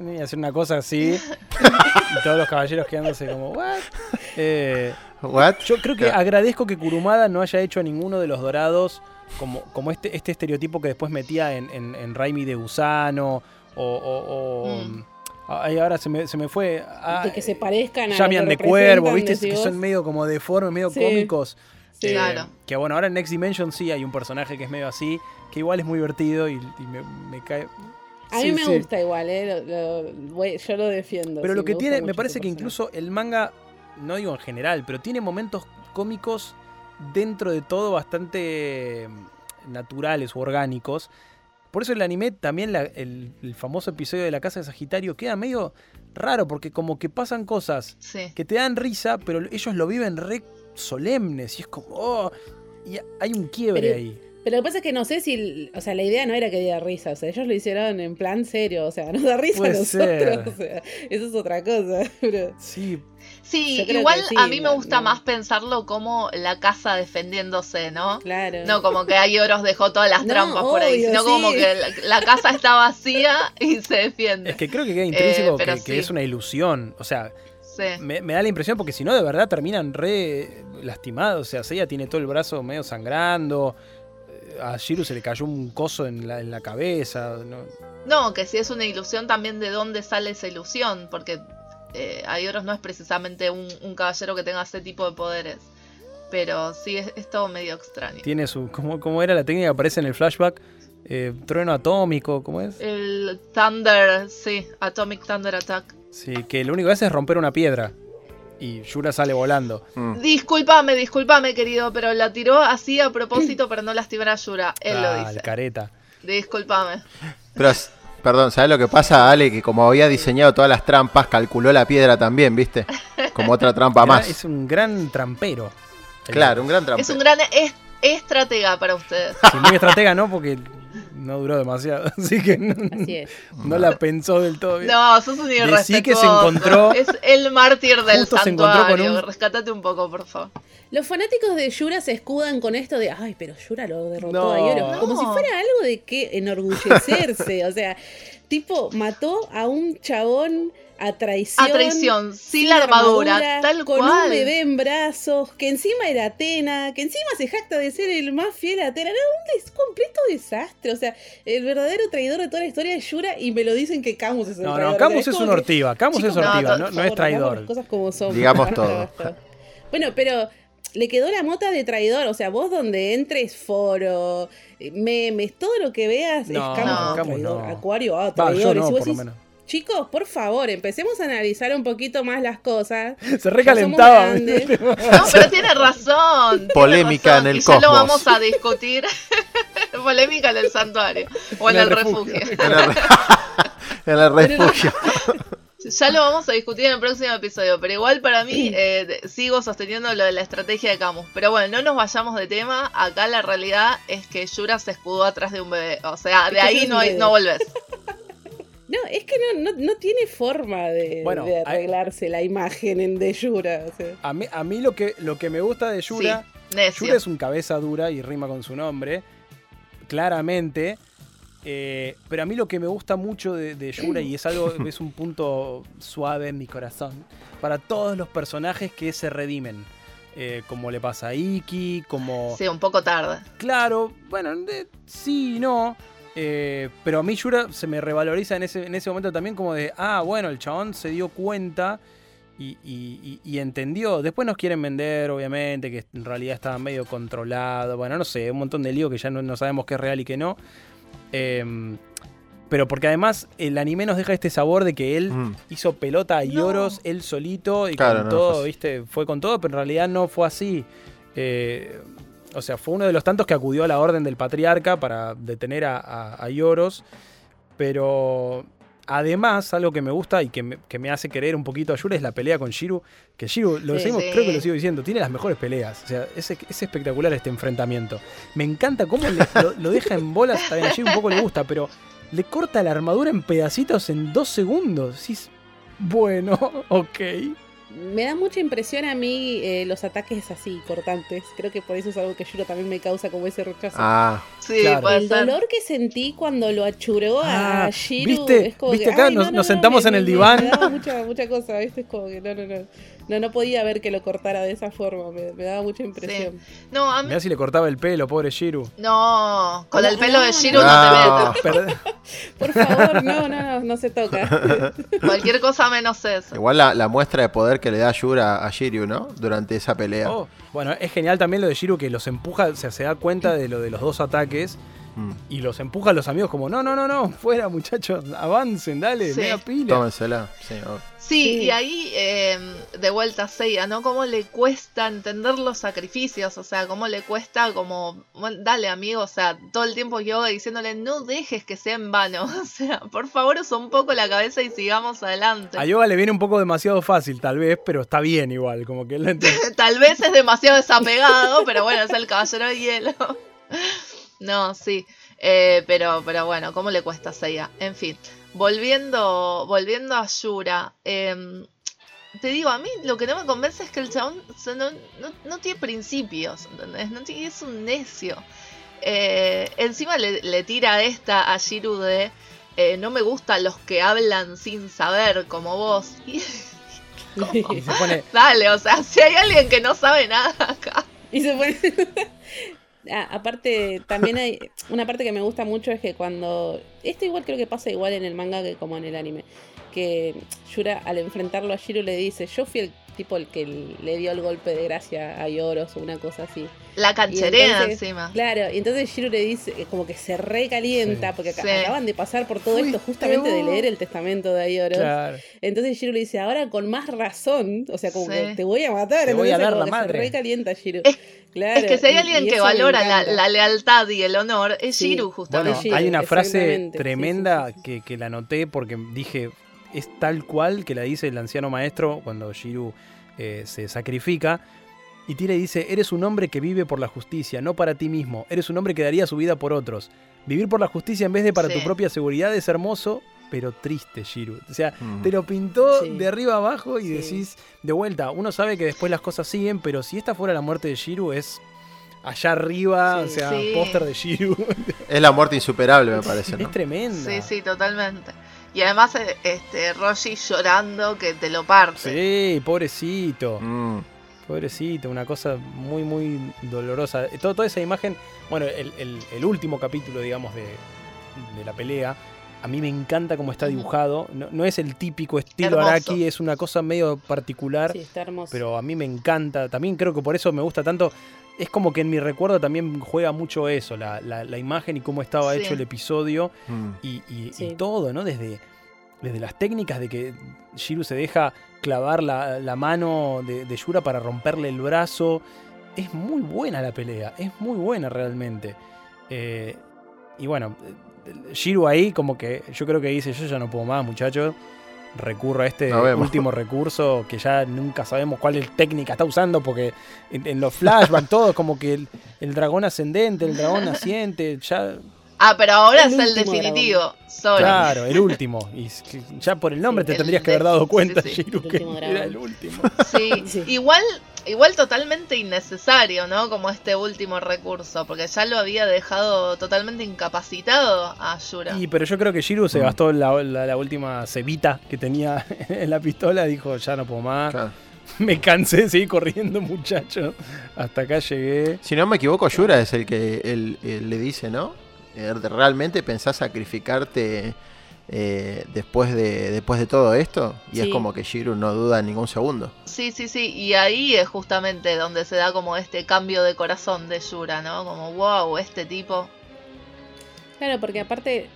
Y hacer una cosa así. Y todos los caballeros quedándose como, ¿what? Eh, What? yo creo que agradezco que Kurumada no haya hecho a ninguno de los dorados como, como este, este estereotipo que después metía en, en, en Raimi de gusano. O. o- o- Mm. Ay, ahora se me, se me fue. Ah, de que se parezcan a. Llamian lo de cuervo, ¿viste? Que son medio como deformes, medio Sí. cómicos. Sí. Eh, Claro. Que bueno, ahora en Next Dimension sí hay un personaje que es medio así, que igual es muy divertido y, y me, me cae. A Sí, mí me sí. gusta igual, ¿eh? Lo- lo- voy- yo lo defiendo. Pero sí, lo que tiene, me parece que personaje. incluso el manga, no digo en general, pero tiene momentos cómicos dentro de todo bastante mm, naturales u orgánicos. Por eso el anime también, la- el, el famoso episodio de la casa de Sagitario, queda medio raro, porque como que pasan cosas Sí. que te dan risa, pero ellos lo viven re solemnes y es como, oh, y hay un quiebre Pero- ahí. Pero lo que pasa es que no sé si. O sea, la idea no era que diera risa. O sea, ellos lo hicieron en plan serio. O sea, nos da risa a nosotros. ser. O sea, eso es otra cosa. Pero, Sí, Sí, igual sí, a mí me gusta no. más pensarlo como la casa defendiéndose, ¿no? claro. No como que ahí Oros dejó todas las No, trampas por ahí, sino como que la, la casa está vacía y se defiende. es que creo que queda intrínseco pero que, es una ilusión. O sea, Sí. me, me da la impresión porque si no, de verdad terminan re lastimados. O sea, Seiya tiene todo el brazo medio sangrando. eh, A Shiru se le cayó un coso en la, en la cabeza. ¿no? No, que si es una ilusión también de dónde sale esa ilusión, porque eh, Aioros no es precisamente un, un caballero que tenga ese tipo de poderes. Pero sí, es, es todo medio extraño. Tiene su. ¿Cómo, cómo era la técnica que aparece en el flashback? Eh, trueno atómico, ¿cómo es? El Thunder, sí, Atomic Thunder Attack. Sí, que lo único que hace es romper una piedra. Y Yura sale volando. Mm. Discúlpame, discúlpame, querido, pero la tiró así a propósito para no lastimar a Yura. Él Ah, lo el dice. careta. Discúlpame. Pero, perdón, ¿sabes lo que pasa, Ale? Que como había diseñado todas las trampas, calculó la piedra también, ¿viste? Como otra trampa Era- más. Es un gran trampero. Claro, un gran trampa. Es un gran es- estratega para ustedes. Sí, muy estratega, ¿no? Porque no duró demasiado. Así que no, Así es. no la pensó del todo bien. No, sos un irrespetuoso. que se encontró- Es el mártir del Justo se encontró con santuario. un- Rescatate un poco, por favor. Los fanáticos de Yura se escudan con esto de, ay, pero Yura lo derrotó No. a Yoro. Como No. si fuera algo de que enorgullecerse. o sea, tipo, mató a un chabón a traición. A traición, sin la armadura, tal con cual. un bebé en brazos, que encima era Atena, que encima se jacta de ser el más fiel a Atena. Era un des- completo desastre. O sea, el verdadero traidor de toda la historia es Yura y me lo dicen que Camus es el No, traidor. no, Camus es un ortiva. Camus es ortiva, no, no, por no es traidor. las cosas como son. Digamos todo. Bueno, pero le quedó la mota de traidor. O sea, vos donde entres, foro, eh, memes, todo lo que veas No, es Camus, no, Camus traidor. no. Acuario, ah, Va, traidor. yo Y no, si vos por lo decís, menos. Chicos, por favor, empecemos a analizar un poquito más las cosas. Se recalentaba. No, pero tiene razón. tiene Polémica razón, en el y ya lo vamos a discutir. Polémica en el santuario. O en, En el, el refugio. refugio. En el, en el refugio. Ya lo vamos a discutir en el próximo episodio, pero igual para mí eh, sigo sosteniendo lo de la estrategia de Camus. Pero bueno, no nos vayamos de tema. Acá la realidad es que Yura se escudó atrás de un bebé. O sea, de ahí no, hay- no volvés. No, es que no, no, no tiene forma de, Bueno, de hay- arreglarse la imagen en de Yura. o sea. A mí, a mí lo, que, lo que me gusta de Yura, Sí. Yura es un cabeza dura y rima con su nombre, claramente. eh, pero a mí lo que me gusta mucho de, de Yura, y es algo, es un punto suave en mi corazón, para todos los personajes que se redimen. eh, como le pasa a Iki, como... Sí, un poco tarde. Claro, bueno, de- sí y no. Eh, pero a mí Yura se me revaloriza en ese, en ese momento también como de, ah, bueno, el chabón se dio cuenta y, y- y- y entendió. Después nos quieren vender, obviamente, que en realidad estaba medio controlado. Bueno, no sé, un montón de lío que ya no, no sabemos qué es real y qué no. Em, pero porque además el anime nos deja este sabor de que él Mm. hizo pelota a No. Yoros él solito y Claro, con no, todo, fue. ¿viste? Fue con todo, pero en realidad no fue así. Eh, o sea, fue uno de los tantos que acudió a la orden del patriarca para detener a, a. Pero además, algo que me gusta y que me, que me hace querer un poquito a Yura es la pelea con Shiru. Que Shiru, lo decimos, Sí. creo que lo sigo diciendo, tiene las mejores peleas. O sea, es, es espectacular este enfrentamiento. Me encanta cómo le- lo, lo deja en bolas. Bien, a Shiru un poco le gusta, pero le corta la armadura en pedacitos en dos segundos. Bueno, ok. Me da mucha impresión a mí eh, los ataques así, cortantes. Creo que por eso es algo que Yuro también me causa como ese rechazo. Ah, Sí, Claro. el dolor que sentí cuando lo achuró Ah, a Shiru ¿viste? es como ¿Viste que, acá? Nos- no, no, nos no, sentamos me- en el me- diván. Me daba mucha, mucha cosa, ¿viste? Es como que no, no, no. No, no podía ver que lo cortara de esa forma. Me, me daba mucha impresión. No, a mí. Mirá si le cortaba el pelo, pobre Shiru. No, con el No, pelo de no, Shiro no. no te Perd- Por favor, no, no, no, no se toca. Cualquier cosa menos eso. igual la, la muestra de poder que le da Yura a Shiryu, ¿no? Durante esa pelea. Oh, bueno, es genial también lo de Shiru que los empuja, o sea, se da cuenta de lo de los dos ataques Mm. y los empuja a los amigos como, no, no, no, no, fuera muchachos, avancen, dale, Sí. pila. Tómensela. Sí, oh. Sí, Sí. y ahí eh, de vuelta a Seiya, ¿no? Cómo le cuesta entender los sacrificios, o sea, cómo le cuesta como, bueno, dale amigo, o sea, todo el tiempo yoga diciéndole, no dejes que sea en vano, o sea, por favor usa un poco la cabeza y sigamos adelante. A Yoga le viene un poco demasiado fácil, tal vez, pero está bien igual, como que él la entiende. Tal vez es demasiado desapegado, pero bueno, es el caballero de hielo. No, sí. Eh, pero, pero bueno, ¿cómo le cuesta a Seiya? En fin, volviendo, volviendo a Yura. em, te digo, a mí lo que no me convence es que el chabón o sea, no, no- no tiene principios, ¿entendés? No tiene- es un necio. Eh, encima le, le tira esta a Shiru de eh, no me gustan los que hablan sin saber como vos. Y, Y se pone, dale, o sea, si hay alguien que no sabe nada acá. Y se pone. Ah, aparte, también hay una parte que me gusta mucho es que cuando. Esto igual creo que pasa igual en el manga que como en el anime. Que Yura al enfrentarlo a Shiro le dice, yo fui el tipo el que le dio el golpe de gracia a Yoros o una cosa así. La cancherea entonces- encima. Claro, y entonces Shiro le dice, eh, como que se recalienta, Sí. porque Sí. acaban de pasar por todo esto justamente de leer el testamento de Ayoros. claro. Entonces Shiro le dice, ahora con más razón, o sea, como Sí. que te voy a matar. Te voy a dar la madre. Se recalienta Shiro. Es- Claro, es que si hay alguien y que valora la, lealtad y el honor, es Bueno, justamente. Shiro, hay una frase tremenda sí, sí, sí. Que, que la noté porque dije, es tal cual que la dice el anciano maestro cuando Shiru eh, se sacrifica. Y tira y dice, eres un hombre que vive por la justicia, no para ti mismo. Eres un hombre que daría su vida por otros. Vivir por la justicia en vez de para Sí. tu propia seguridad es hermoso, pero triste, Shiru. O sea, Mm. te lo pintó Sí. de arriba abajo y Sí. decís, de vuelta, uno sabe que después las cosas siguen, pero si esta fuera la muerte de Shiru es allá arriba, Sí. o sea, Sí. póster de Shiru. Es la muerte insuperable, me parece, ¿no? es tremenda. Sí, sí, totalmente. Y además, eh, este, Roshi llorando que te lo parte. Sí, pobrecito. Mm. Pobrecito, una cosa muy, muy dolorosa. Eh, todo- toda esa imagen, bueno, el, el- el último capítulo, digamos, de, de la pelea, a mí me encanta cómo está dibujado. No, no es el típico estilo. Araki, es una cosa medio particular, Sí, está hermoso. pero a mí me encanta. También creo que por eso me gusta tanto. Es como que en mi recuerdo también juega mucho eso, la, la- la imagen y cómo estaba Sí. hecho el episodio Mm. y, y- y Sí. todo, ¿no? Desde, desde las técnicas de que Shiru se deja clavar la, la mano de, de Yura para romperle el brazo. Es muy buena la pelea, es muy buena realmente. Eh, y bueno, Shiru ahí como que yo creo que dice, yo ya no puedo más muchachos. Recurro a este último recurso que ya nunca sabemos cuál técnica está usando porque en, en los flashbacks todo como que el, el dragón ascendente, el dragón naciente, ya Ah, pero ahora El es el definitivo. Sorry. Claro, el último. Y ya por el nombre Sí, te el tendrías que haber dado cuenta, sí, sí. Shiru, El que último era dragón. el último. Sí, Sí. igual, igual totalmente innecesario, ¿no? Como este último recurso, porque ya lo había dejado totalmente incapacitado a Yura. Y, pero yo creo que Shiru se Mm. gastó la, la- la última cebita que tenía en la pistola. Dijo, ya no puedo más. Claro. Me cansé de seguir corriendo, muchacho. Hasta acá llegué. Si no me equivoco, Yura es el que él, él le dice, ¿no? Eh, ¿Realmente pensás sacrificarte eh, después, de, después de todo esto? Y es como que Shiru no duda en ningún segundo. Sí, sí, sí, y ahí es justamente donde se da como este cambio de corazón de Yura, ¿no? Como, wow, este tipo. Claro, porque aparte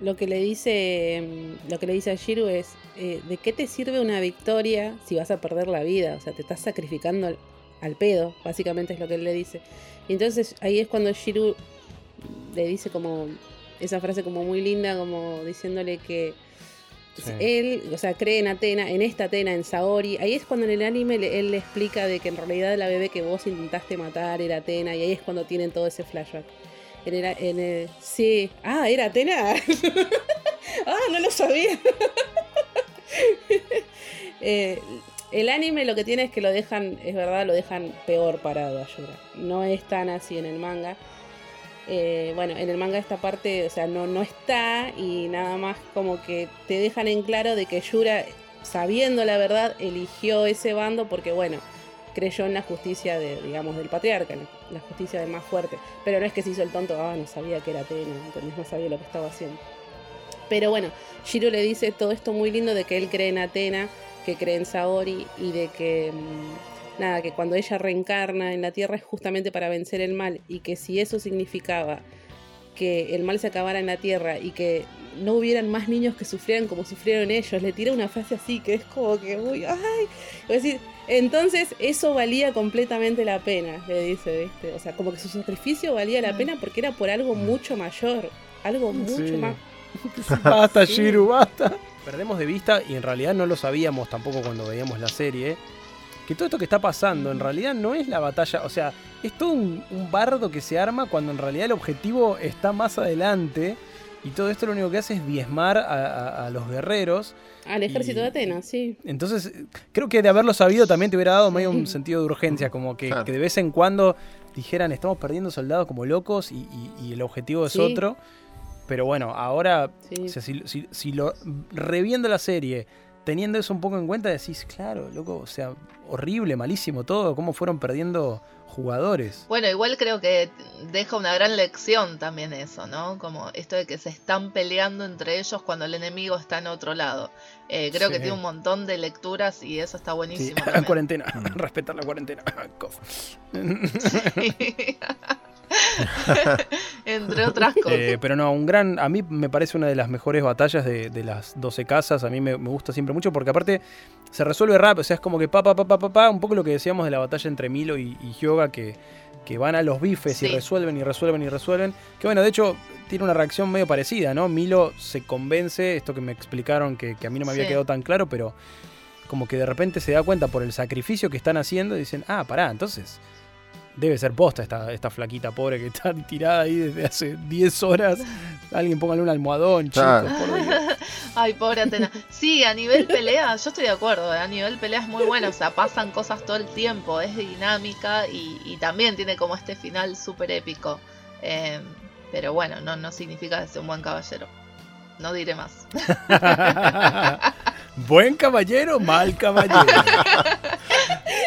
lo que le dice mm, lo que le dice a Shiru es eh, ¿de qué te sirve una victoria si vas a perder la vida? O sea, te estás sacrificando al, al pedo, básicamente es lo que él le dice. Y entonces ahí es cuando Shiru le dice como esa frase como muy linda, como diciéndole que Sí. él, o sea, cree en Atena, en esta Atena, en Saori. Ahí es cuando en el anime le- él le explica de que en realidad la bebé que vos intentaste matar era Atena, y ahí es cuando tienen todo ese flashback. En el, en el- sí. Ah, era Atena. ah, no lo sabía. Eh, el anime lo que tiene es que lo dejan, es verdad, lo dejan peor parado a Yura. No es tan así en el manga. Eh, bueno, en el manga esta parte, o sea, no, no está y nada más como que te dejan en claro de que Yura, sabiendo la verdad, eligió ese bando porque, bueno, creyó en la justicia de, digamos, del patriarca, la, la justicia del más fuerte. Pero no es que se hizo el tonto, ah, no sabía que era Atena. No sabía lo que estaba haciendo. Pero bueno, Shiro le dice todo esto muy lindo de que él cree en Atena, que cree en Saori y de que mm, nada, que cuando ella reencarna en la Tierra es justamente para vencer el mal y que si eso significaba que el mal se acabara en la Tierra y que no hubieran más niños que sufrieran como sufrieron ellos, le tira una frase así que es como que uy, ay, es decir, entonces eso valía completamente la pena, le dice, ¿viste? O sea, como que su sacrificio valía la Mm. pena porque era por algo mucho mayor, algo mucho Sí. más Basta, Sí. Shiru, basta. Perdemos de vista, y en realidad no lo sabíamos tampoco cuando veíamos la serie, que todo esto que está pasando en realidad no es la batalla, o sea, es todo un, un bardo que se arma cuando en realidad el objetivo está más adelante, y todo esto lo único que hace es diezmar a, a- a los guerreros. al ejército Y- de Atenas, sí. Entonces, creo que de haberlo sabido también te hubiera dado medio un sentido de urgencia, como que, Claro. que de vez en cuando dijeran, estamos perdiendo soldados como locos y, y- y el objetivo es Sí. otro. Pero bueno, ahora Sí. o sea, si, si- si lo reviendo la serie, teniendo eso un poco en cuenta, decís, claro, loco, o sea, horrible, malísimo todo, cómo fueron perdiendo jugadores. Bueno, igual creo que deja una gran lección también eso, ¿no? Como esto de que se están peleando entre ellos cuando el enemigo está en otro lado. Eh, creo que Sí. tiene un montón de lecturas y eso está Sí, buenísimo. la también. cuarentena, respetar la cuarentena. Cof. entre otras cosas. Eh, pero no, un gran. A mí me parece una de las mejores batallas de, de las 12 casas. A mí me, me gusta siempre mucho porque, aparte, se resuelve rápido. O sea, es como que pa, pa, pa, pa, pa, un poco lo que decíamos de la batalla entre Milo y, y Hyoga, que, que van a los bifes y resuelven y resuelven y resuelven. Que bueno, de hecho, tiene una reacción medio parecida, ¿no? Milo se convence, esto que me explicaron que, que a mí no me había Sí. quedado tan claro, pero como que de repente se da cuenta por el sacrificio que están haciendo y dicen, ah, pará, entonces debe ser posta esta, esta flaquita pobre que está tirada ahí desde hace 10 horas. Alguien póngale un almohadón, chicos, Claro. por Dios. Ay, pobre Atena. Sí, a nivel pelea, yo estoy de acuerdo, eh, a nivel pelea es muy bueno, o sea, pasan cosas todo el tiempo, es dinámica y, y también tiene como este final súper épico. Eh, pero bueno, no, no significa que sea un buen caballero. No diré más. Buen caballero, mal caballero.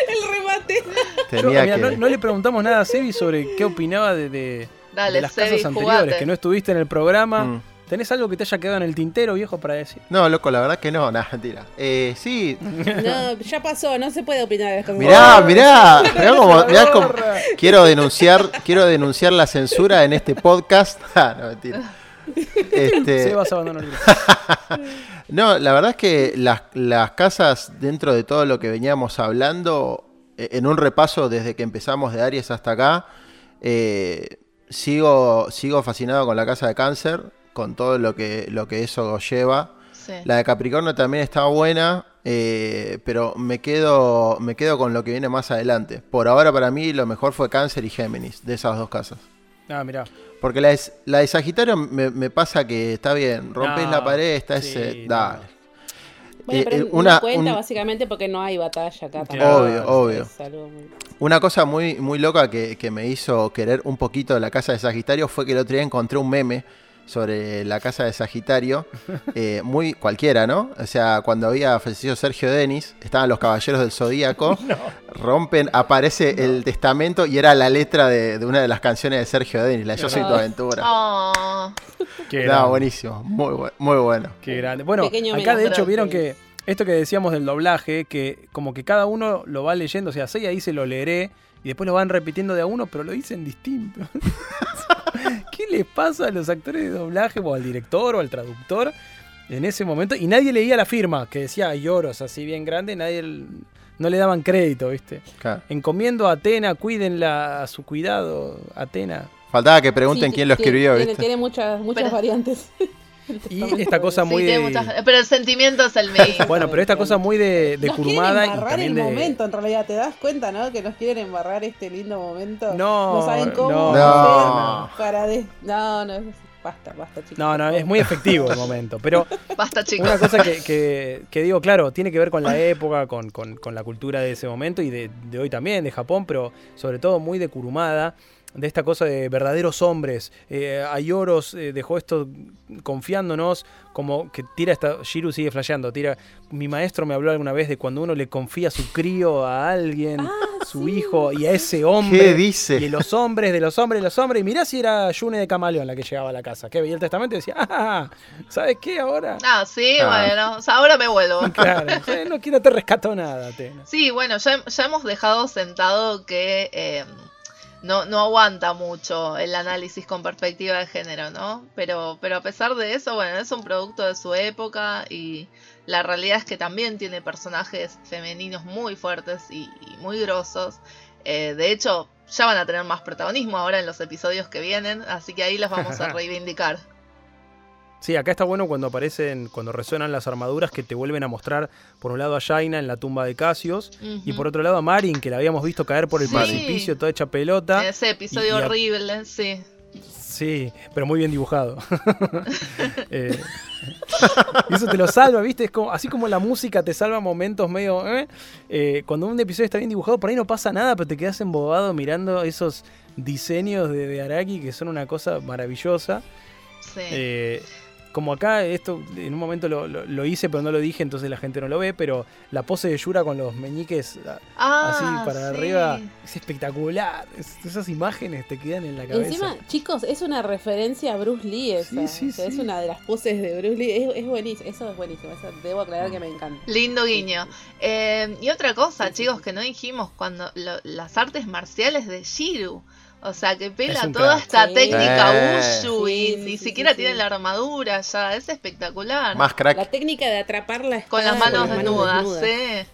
El remate. Yo, mira, que... no, no le preguntamos nada a Sebi sobre qué opinaba de, de- Dale, de las Sebi, casas anteriores, jugate. que no estuviste en el programa. Mm. ¿Tenés algo que te haya quedado en el tintero, viejo, para decir? No, loco, la verdad que no, nada, mentira. Eh, sí, No, ya pasó, no se puede opinar de las cosas. mirá, mirá, mirá como, mirá como- Porra. quiero denunciar, quiero denunciar la censura en este podcast. Ah, no, mentira. Este, Sebas abandonó el grupo. No, la verdad es que las, las casas, dentro de todo lo que veníamos hablando, en un repaso desde que empezamos de Aries hasta acá, eh, sigo, sigo fascinado con la casa de cáncer, con todo lo que, lo que eso lleva. Sí. La de Capricornio también está buena, eh, pero me quedo, me quedo con lo que viene más adelante. Por ahora para mí lo mejor fue Cáncer y Géminis, de esas dos casas. Ah, mirá. Porque la de, la de Sagitario me, me pasa que está bien, rompes No, la pared, está sí, ese... no. Bueno, Eh, pero eh, no una- cuenta un- básicamente porque no hay batalla acá. Claro. Obvio, obvio. Es algo muy- Una cosa muy, muy loca que, que me hizo querer un poquito de la casa de Sagitario fue que el otro día encontré un meme sobre la casa de Sagitario, eh, muy cualquiera, ¿no? O sea, cuando había fallecido Sergio Denis, estaban los caballeros del Zodíaco, rompen, aparece el testamento y era la letra de, de una de las canciones de Sergio Denis, la de Yo soy tu Ah. aventura. Oh, Qué grande, buenísimo, muy, bu- muy bueno. qué grande. Bueno, Pequeño acá de hecho vieron que esto que decíamos del doblaje, que como que cada uno lo va leyendo, o sea, Seiya dice lo leeré y después lo van repitiendo de a uno, pero lo dicen distinto. ¿Qué les pasa a los actores de doblaje o al director o al traductor en ese momento? Y nadie leía la firma que decía lloros así bien grande, nadie no le daban crédito, ¿viste? Claro. Encomiendo a Atena, cuídenla a su cuidado, Atena. Faltaba que pregunten Sí, quién lo escribió, tiene, ¿viste? tiene muchas, muchas Pero- variantes. Y esta cosa Sí, muy tiene de... muchas- pero el sentimiento es el mismo. Bueno, pero esta cosa muy de, de nos quieren curumada y embarrar también el de... momento, en realidad, ¿te das cuenta, no? Que nos quieren embarrar este lindo momento. No, No saben cómo no, hacer no. para... de- No, no, basta, basta, chicos. No, no, es muy efectivo el momento. Pero Basta, chicos. una cosa que, que- que digo, claro, tiene que ver con la época, con, con- con la cultura de ese momento y de, de hoy también, de Japón, pero sobre todo muy de Kurumada, de esta cosa de verdaderos hombres. Eh, Ayoros eh, dejó esto confiándonos, como que tira esta. Shiru sigue flasheando, tira. Mi maestro me habló alguna vez de cuando uno le confía su crío a alguien, su hijo, y a ese hombre. ¿Qué dice? Y los hombres, de los hombres, de los hombres. Y mirá si era Yune de Camaleón la que llegaba a la casa. Que veía el testamento y decía, ah, ¿sabes qué ahora? Ah, sí, Ah. bueno. O sea, ahora me vuelvo. Claro, eh, no, que no te rescató nada. Sí, bueno, ya, ya hemos dejado sentado que eh, no, no aguanta mucho el análisis con perspectiva de género, ¿no? Pero, pero a pesar de eso, bueno, es un producto de su época y la realidad es que también tiene personajes femeninos muy fuertes y, y muy grosos. Eh, de hecho, ya van a tener más protagonismo ahora en los episodios que vienen, así que ahí los vamos a reivindicar. Sí, acá está bueno cuando aparecen, cuando resuenan las armaduras que te vuelven a mostrar por un lado a Jaina en la tumba de Casios y por otro lado a Marin, que la habíamos visto caer por el Sí. precipicio toda hecha pelota. Ese episodio Y- y a- horrible, sí. Sí, pero muy bien dibujado. Eh, eso te lo salva, ¿viste? Es como, así como la música te salva momentos medio... ¿eh? Eh, cuando un episodio está bien dibujado, por ahí no pasa nada, pero te quedas embobado mirando esos diseños de, de Araki que son una cosa maravillosa. sí. Como acá, esto en un momento lo, lo- lo hice, pero no lo dije, entonces la gente no lo ve, pero la pose de Yura con los meñiques Ah, así para sí. arriba es espectacular. Es- esas imágenes te quedan en la cabeza. Encima, chicos, es una referencia a Bruce Lee esa. Sí, sí, O sea, Es una de las poses de Bruce Lee. Es, es buenísimo, eso es buenísimo. Eso debo aclarar que me encanta. Lindo guiño. Eh, y otra cosa, Sí, sí, chicos, que no dijimos, cuando lo- las artes marciales de Shiru. O sea, que pela toda esta Sí. técnica Eh. Ushu Sí, y sí, ni sí, siquiera sí, tiene sí. la armadura ya. Es espectacular. Más La crack. técnica de atrapar la Con las manos con desnudas, sí.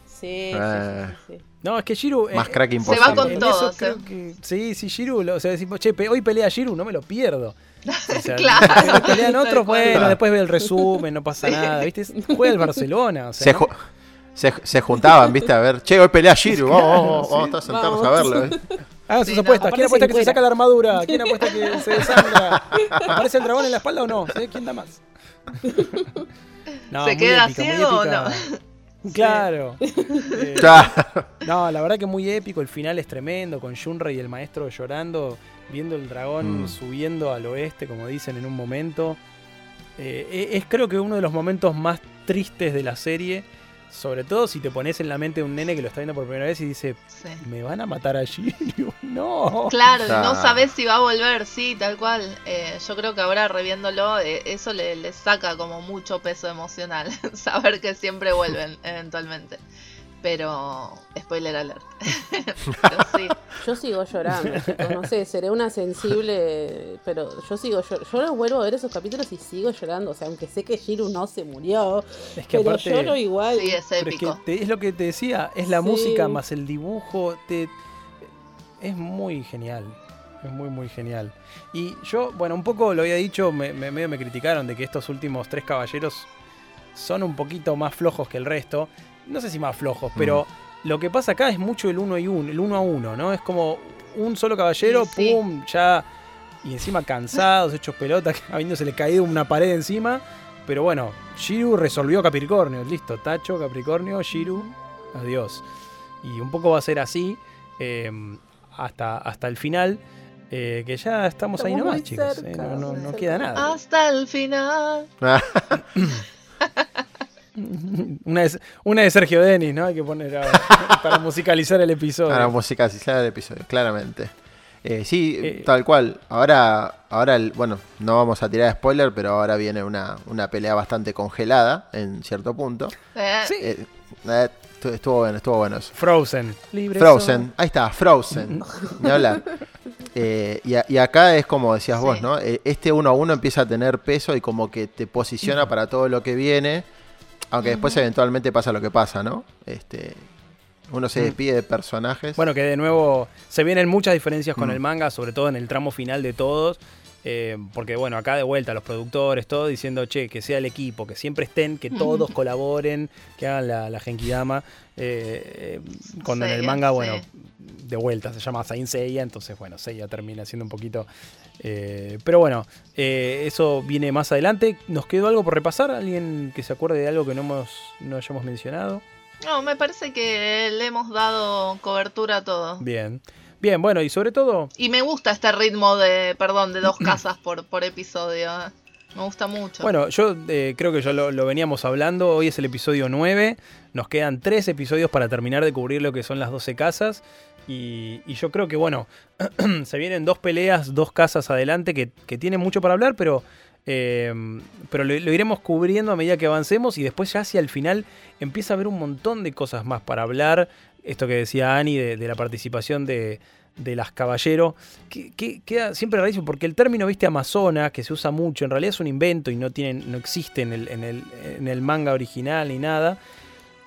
Sí, sí, Eh. sí, sí, sí. No, es que Shiru. Más eh, crack Se imposible. va con todo, eso sí. creo que- sí, sí, Shiru. lo- o sea, decimos, che, pe- hoy pelea Shiru, no me lo pierdo. O sea, Claro. pelean otros, bueno, después ve el resumen, no pasa nada, ¿viste? Juega el Barcelona, o sea. Se, ju- se, se juntaban, ¿viste? A ver, che, hoy pelea Shiru. Vamos, vamos, vamos, sí. todos a sentarnos Vamos. a verlo. ¿eh? Hagan Sí, sus no, apuestas. ¿Quién apuesta que se saca la armadura? ¿Quién apuesta que se desangra? ¿Aparece el dragón en la espalda o no? ¿Sí? ¿Quién da más? No, ¿Se queda épica, ciego o épica. Claro. Eh, Ya. no, la verdad que muy épico. El final es tremendo. Con Shunra y el maestro llorando, viendo el dragón Mm. subiendo al oeste, como dicen en un momento. Eh, es creo que uno de los momentos más tristes de la serie. Sobre todo si te pones en la mente de un nene que lo está viendo por primera vez y dice, Sí. ¿me van a matar a Shiryu? No. Claro, no sabes si va a volver, sí, tal cual. Eh, yo creo que ahora reviéndolo, eh, eso le, le saca como mucho peso emocional. Saber que siempre vuelven, eventualmente. Pero, spoiler alert. Pero sí, Yo sigo llorando, chicos. No sé, seré una sensible, pero yo sigo llorando. Yo los vuelvo a ver esos capítulos y sigo llorando. O sea, aunque sé que Shiru no se murió, Es que pero aparte... lloro igual. sí, es Pero es, que épico. te- es lo que te decía, es la Sí. música más el dibujo, te, es muy genial, es muy muy genial. Y yo, bueno, un poco lo había dicho, me, me- medio me criticaron de que estos últimos tres caballeros son un poquito más flojos que el resto. No sé si más flojos, pero lo que pasa acá es mucho el uno y uno, el uno a uno, ¿no? Es como un solo caballero, sí. pum, ya. Y encima cansados, hechos pelotas, habiéndosele caído una pared encima. Pero bueno, Shiru resolvió Capricornio, listo, Tacho, Capricornio, Shiru, adiós. Y un poco va a ser así eh, hasta, hasta el final, eh, que ya estamos, ahí Estamos nomás, muy chicos. cerca, eh, no no- no queda nada. Hasta el final. Una de, una de Sergio Denis, ¿no? Hay que poner ahora, para musicalizar el episodio. Para musicalizar el episodio, claramente. Eh, sí, Eh. tal cual. Ahora, ahora el- bueno, no vamos a tirar spoiler, pero ahora viene una, una pelea bastante congelada en cierto punto. Eh, Sí. Eh, eh, estu- estuvo bueno, estuvo bueno eso. Frozen. Libre Frozen, ahí está, Frozen. Ni hablar. Eh, y, a- y acá es como decías vos. ¿no? Este uno a uno empieza a tener peso y como que te posiciona para todo lo que viene, aunque después eventualmente pasa lo que pasa, ¿no? Este, uno se Mm. despide de personajes. Bueno, que de nuevo se vienen muchas diferencias con Mm. el manga, sobre todo en el tramo final de todos. Eh, porque bueno, acá de vuelta los productores, todo diciendo, che, que sea el equipo, que siempre estén, que todos colaboren, que hagan la, la Genkidama. eh, eh, cuando en el manga, sí. bueno, de vuelta se llama Saint Seiya, entonces bueno, Seiya termina siendo un poquito... pero bueno, eso viene más adelante. ¿Nos quedó algo por repasar? ¿Alguien que se acuerde de algo que no, hemos, no hayamos mencionado? No, me parece que le hemos dado cobertura a todo. Bien. Bien, bueno, y sobre todo, Y me gusta este ritmo de, perdón, de dos casas por, por episodio. eh. Me gusta mucho. Bueno, yo eh, creo que ya lo, lo veníamos hablando. Hoy es el episodio 9. Nos quedan tres episodios para terminar de cubrir lo que son las 12 casas. Y, y yo creo que, bueno, se vienen dos peleas, dos casas adelante que, que tienen mucho para hablar, pero, eh, pero lo, lo iremos cubriendo a medida que avancemos. Y después, ya hacia el final, empieza a haber un montón de cosas más para hablar. Esto que decía Ani de, de la participación de, de las caballeros, que, que queda siempre rarísimo, porque el término, viste, amazona, que se usa mucho, en realidad es un invento y no, tienen, no existe en el, en, el, en el manga original ni nada.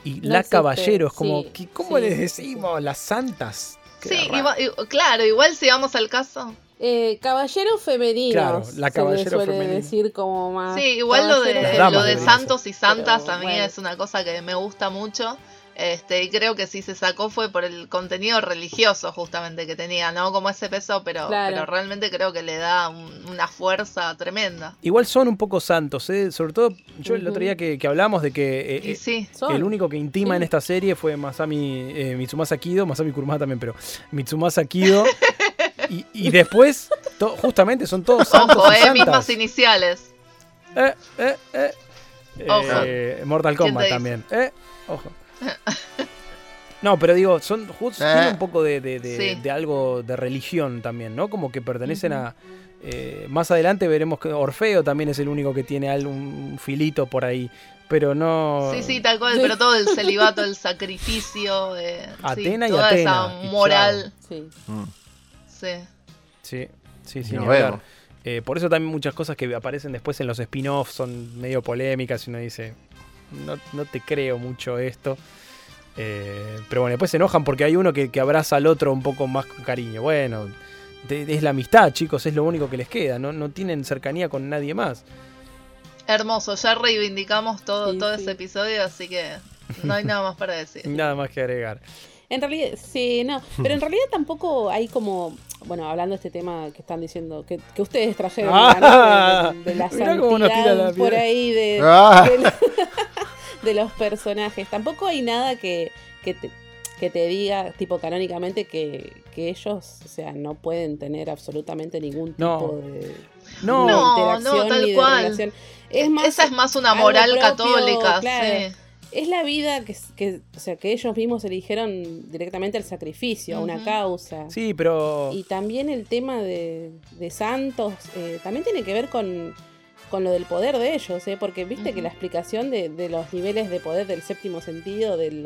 Y No la existe, caballero es como, sí, ¿qué- ¿cómo sí, les sí, decimos? Las santas. sí, igual- claro, igual si vamos al caso. Eh, caballeros femeninos. Claro, la se caballero le suele femenino. decir como más. Sí, igual lo de, lo de santos y santas Pero, a mí bueno. es una cosa que me gusta mucho. Este, y creo que sí se sacó fue por el contenido religioso justamente que tenía, ¿no? Como ese peso, pero, Claro. pero realmente creo que le da un- una fuerza tremenda. Igual son un poco santos, ¿eh? sobre todo yo el Ujú. otro día que, que hablamos de que eh, eh, el único que intima Sí. en esta serie fue Masami eh, Mitsumasa Kido, Masami Kurumada también, pero Mitsumasa Kido. y, y después, to- justamente son todos santos ojo, y eh, santas. mismas iniciales. Eh, eh, eh. Ojo. Eh, Mortal ¿Quién te Kombat también. Eh, ojo. No, pero digo, son justo Eh. tiene un poco de, de- de- Sí. de algo de religión también, ¿no? Como que pertenecen a. eh, más adelante veremos que Orfeo también es el único que tiene algún filito por ahí. Pero no. Sí, sí, tal cual, Sí. pero todo el celibato, el sacrificio, eh, sí, Atena y toda Atena, esa moral. Sí. Mm. Sí. Sí, sí, sí. Vemos. Eh, por eso también muchas cosas que aparecen después en los spin-offs son medio polémicas y uno dice, no, no te creo mucho esto. Eh, pero bueno, después se enojan porque hay uno que, que abraza al otro un poco más con cariño. Bueno, de- es la amistad, chicos, es lo único que les queda. No, no tienen cercanía con nadie más. Hermoso, ya reivindicamos todo, Sí, todo sí. ese episodio, así que no hay nada más para decir. Nada más que agregar. En realidad, sí, no. Pero en realidad tampoco hay como. Bueno, hablando de este tema que están diciendo, que, que ustedes trajeron Ah, ¿no? de, de la tira la santidad por ahí de, Ah. de, la- de los personajes. Tampoco hay nada que, que, te, que te diga, tipo canónicamente, que, que ellos, o sea, no pueden tener absolutamente ningún tipo No. de, No, No, interacción no, tal ni de cual. relación. Es más, Esa es más una moral propio, católica, claro. sí. es la vida que, que, o sea, que ellos mismos eligieron directamente al sacrificio, a una causa. sí, pero... Y también el tema de, de santos eh, también tiene que ver con, con lo del poder de ellos, ¿eh? porque viste que la explicación de, de los niveles de poder del séptimo sentido, del,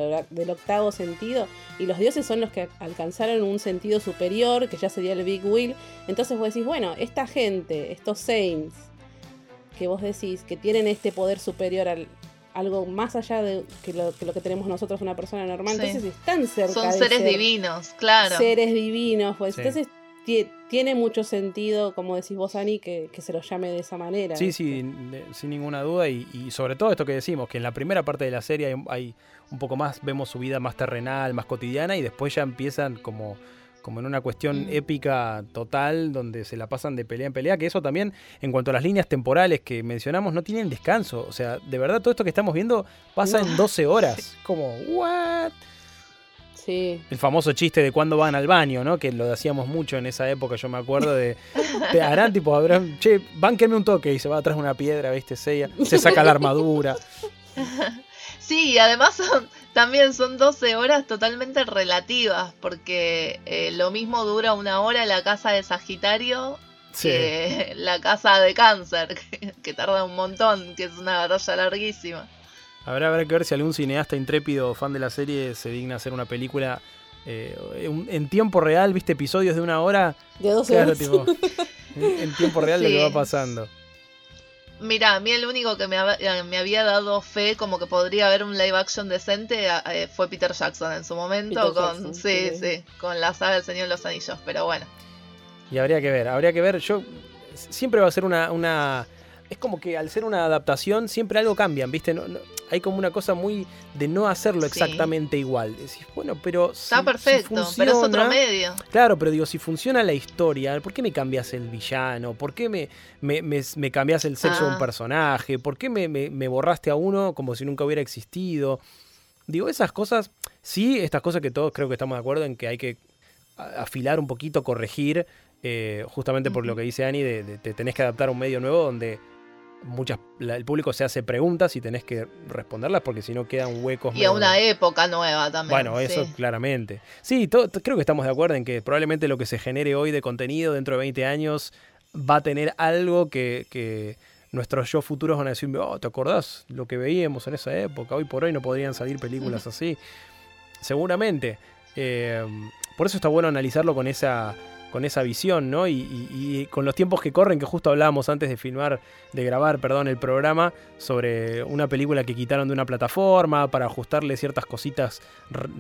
octavo sentido, y los dioses son los que alcanzaron un sentido superior, que ya sería el Big Will. Entonces vos decís, bueno, esta gente, estos saints, que vos decís que tienen este poder superior al algo más allá de que lo que, lo que tenemos nosotros una persona normal, Sí. entonces están cerca Son de seres ser divinos, claro. seres divinos, pues Sí. entonces tiene mucho sentido, como decís vos, Ani, que, que se lo llame de esa manera. Sí, sí, sin ninguna duda. Y, y sobre todo esto que decimos, que en la primera parte de la serie hay, hay un poco más, vemos su vida más terrenal, más cotidiana, y después ya empiezan como, como en una cuestión Mm. épica total, donde se la pasan de pelea en pelea, que eso también, en cuanto a las líneas temporales que mencionamos, no tienen descanso. O sea, de verdad todo esto que estamos viendo pasa en 12 horas. Como, ¿what? Sí. El famoso chiste de cuando van al baño, ¿no? Que lo hacíamos mucho en esa época, yo me acuerdo de. Te harán tipo, habrán, che, bánquenme un toque y se va atrás de una piedra, ¿viste? Se, se saca la armadura. Sí, y además son, también son 12 horas totalmente relativas, porque eh, lo mismo dura una hora la casa de Sagitario Sí. que la casa de Cáncer, que, que tarda un montón, que es una batalla larguísima. Habrá, habrá que ver si algún cineasta intrépido o fan de la serie se digna hacer una película eh, un- en tiempo real, viste, episodios de una hora. De 12 Claro, horas. tipo, en, en tiempo real lo que Sí. va pasando. Mira, a mí el único que me, eh, me había dado fe como que podría haber un live action decente eh, fue Peter Jackson en su momento Peter con Jackson, sí, sí. sí, con la saga del Señor de los Anillos, pero bueno. Y habría que ver, habría que ver. Yo siempre va a ser una, una. Es como que al ser una adaptación, siempre algo cambian, ¿viste? No- no- hay como una cosa muy de no hacerlo Sí. exactamente igual. Decís, bueno, pero. si- Está si perfecto, pero es otro medio. Claro, pero digo, si funciona la historia, ¿por qué me cambias el villano? ¿Por qué me, me, me- me cambias el sexo de un Ah. personaje? ¿Por qué me, me- borraste a uno como si nunca hubiera existido? Digo, esas cosas, sí, estas cosas que todos creo que estamos de acuerdo en que hay que afilar un poquito, corregir, eh, justamente por lo que dice Ani, de, de- te tenés que adaptar a un medio nuevo donde muchas la- el público se hace preguntas y tenés que responderlas porque si no quedan huecos. Y a medio- una época nueva también. bueno, eso claramente. Sí, creo que estamos de acuerdo en que probablemente lo que se genere hoy de contenido dentro de 20 años va a tener algo que, que nuestros yo futuros van a decir, oh, ¿te acordás lo que veíamos en esa época? Hoy por hoy no podrían salir películas así. Seguramente. Eh, por eso está bueno analizarlo con esa, con esa visión, ¿no? Y, y- y con los tiempos que corren, que justo hablábamos antes de filmar, de grabar, perdón, el programa, sobre una película que quitaron de una plataforma para ajustarle ciertas cositas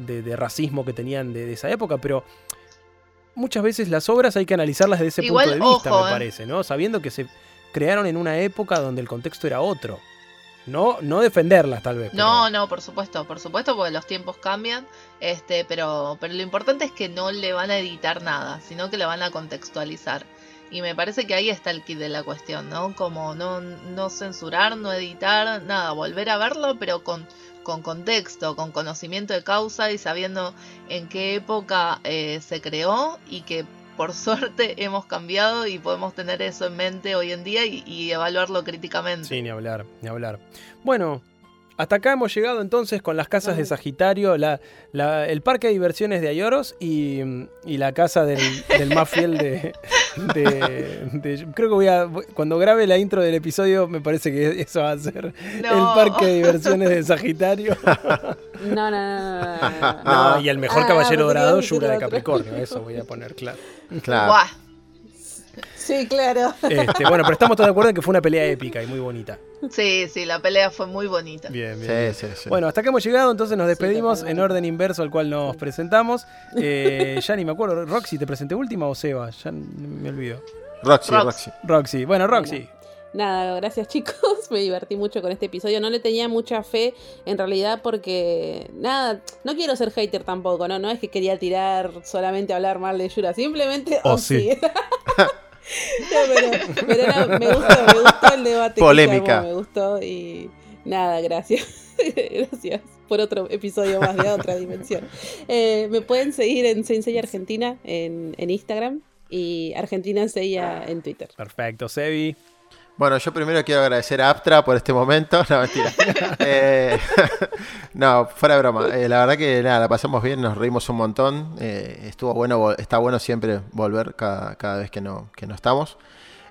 de, de racismo que tenían de, de esa época, pero muchas veces las obras hay que analizarlas desde ese Igual, punto de vista, ojo, me eh. parece, ¿no? Sabiendo que se crearon en una época donde el contexto era otro. No, no defenderlas, tal vez. No, pero- no, por supuesto, por supuesto, porque los tiempos cambian, este, pero, pero lo importante es que no le van a editar nada, sino que le van a contextualizar. Y me parece que ahí está el kit de la cuestión, ¿no? Como no, no censurar, no editar, nada, volver a verlo, pero con, con contexto, con conocimiento de causa y sabiendo en qué época eh, se creó y que por suerte hemos cambiado y podemos tener eso en mente hoy en día y, evaluarlo críticamente. Sí, ni hablar, ni hablar. Bueno, hasta acá hemos llegado entonces con las casas de. Sagitario, la, la- el parque de diversiones de Ayoros y, y la casa del, del más fiel de, de- de- Creo que voy a. Cuando grabe la intro del episodio, me parece que eso va a ser No. el parque de diversiones de Sagitario. No, no, no, no, no, no, no. No, y el mejor Ah, caballero que dorado, Yura de. Capricornio. Eso voy a poner, claro. Claro. Buah. Sí, claro. Este, bueno, pero estamos todos de acuerdo en que fue una pelea épica y muy bonita. Sí, sí, la pelea fue muy bonita. Bien, bien. Sí, sí, sí. Bueno, hasta acá hemos llegado, entonces nos Sí, despedimos en orden inverso al cual nos presentamos. Eh, ya ni me acuerdo, Roxy, ¿te presenté última o Seba? Ya me olvido. Roxy, Rox. Roxy. Roxy, bueno, Roxy. Nada, gracias chicos, me divertí mucho con este episodio, no le tenía mucha fe en realidad porque, nada, no quiero ser hater tampoco, ¿no? No es que quería tirar solamente a hablar mal de Yura, simplemente... Oh, oh, sí. No, pero pero no, me gustó, me gustó el debate. Polémica. me gustó y nada, gracias. gracias por otro episodio más de otra dimensión. Eh, me pueden seguir en Sensei Argentina en, en Instagram y Argentina Seiya en Twitter. Perfecto, Sebi. Bueno, yo primero quiero agradecer a Aptra por este momento. No, mentira. Eh, no, fuera de broma. Eh, la verdad que nada, la pasamos bien, nos reímos un montón. Eh, estuvo bueno, está bueno siempre volver cada, cada vez que no, que no estamos.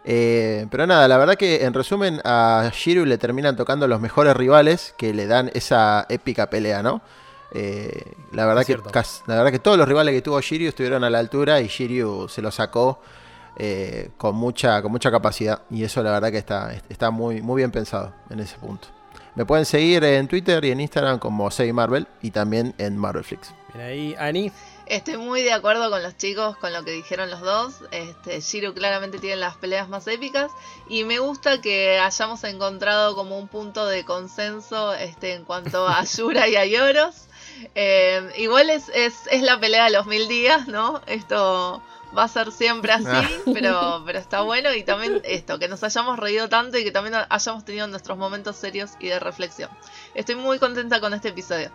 Pero nada, la verdad que en resumen a Shiru le terminan tocando los mejores rivales que le dan esa épica pelea, ¿no? La, verdad Es que, cierto. la verdad que todos los rivales que tuvo Shiryu estuvieron a la altura y Shiryu se lo sacó eh, con, mucha, con mucha capacidad. Y eso la verdad que está, está muy, muy bien pensado en ese punto. Me pueden seguir en Twitter y en Instagram como Say Marvel y también en Marvelflix. Bien ahí, Ani. Estoy muy de acuerdo con los chicos, con lo que dijeron los dos. Este, Shiro claramente tiene las peleas más épicas y me gusta que hayamos encontrado como un punto de consenso este, en cuanto a Yura y a Yoros. Eh, igual es, es, es la pelea de los mil días, ¿no? Esto va a ser siempre así, Ah. pero, pero está bueno y también esto, que nos hayamos reído tanto y que también hayamos tenido nuestros momentos serios y de reflexión. Estoy muy contenta con este episodio.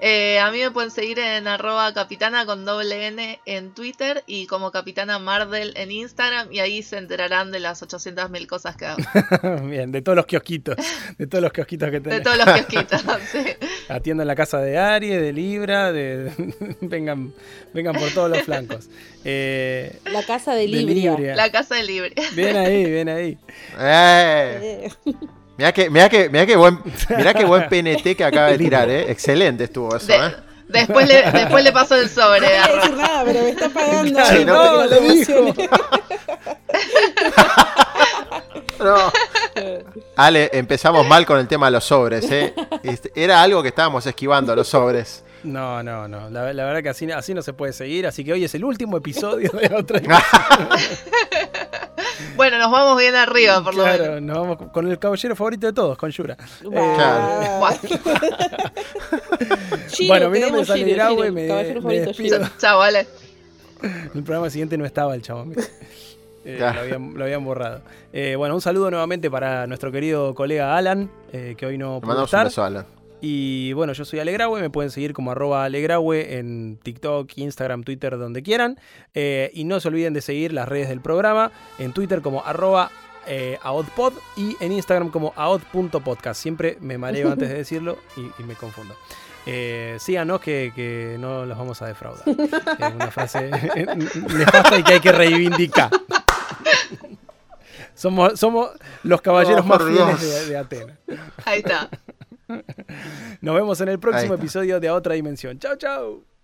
Eh, a mí me pueden seguir en arroba capitana con doble N en Twitter y como capitana Mardel en Instagram y ahí se enterarán de las 800.000 cosas que hago. Bien, de todos los kiosquitos. De todos los kiosquitos que De tenés. todos los kiosquitos, sí. Atiendo en la casa de Aries, de Libra, de. vengan, vengan por todos los flancos. Eh, La casa de de Libria. Libria. La casa de libre. Bien ahí, bien ahí. ¡Eh! Mirá que, mirá que, mirá que buen, mirá que buen PNT que acaba de tirar, ¿eh? Excelente estuvo eso, De- ¿eh? Después le, después le paso el sobre. No voy a a decir Ro. nada, pero me está pagando. Sí, no, lo dijo. No. Ale, empezamos mal con el tema de los sobres, ¿eh? Este, Era algo que estábamos esquivando, los sobres. No, no, no. La, la verdad que así, así no se puede seguir. Así que hoy es el último episodio de otra. Bueno, nos vamos bien arriba, por lo menos. claro, nos vamos con- el caballero favorito de todos, con Yura. Buah. Giro, Bueno, mi nombre es Ale Giro, Graue, me- despido. Chao, vale. El programa siguiente no estaba el chabón. Eh, Claro. lo, habían, lo habían borrado. Eh, bueno, un saludo nuevamente para nuestro querido colega Alan, eh, que hoy no pudo mandamos un estar. beso, Alan. Y bueno, yo soy Alegrawe, me pueden seguir como arroba Alegrawe en TikTok, Instagram, Twitter, donde quieran. Eh, y no se olviden de seguir las redes del programa, en Twitter como arroba eh, aodpod y en Instagram como aod.podcast. Siempre me mareo antes de decirlo y, y me confundo. Eh, síganos que, que no los vamos a defraudar. Es una frase nefasta y que hay que reivindicar. Somos, somos los caballeros Oh, más fieles de, de Atenas. Ahí está. Nos vemos en el próximo episodio de A Otra Dimensión. Chao, chao.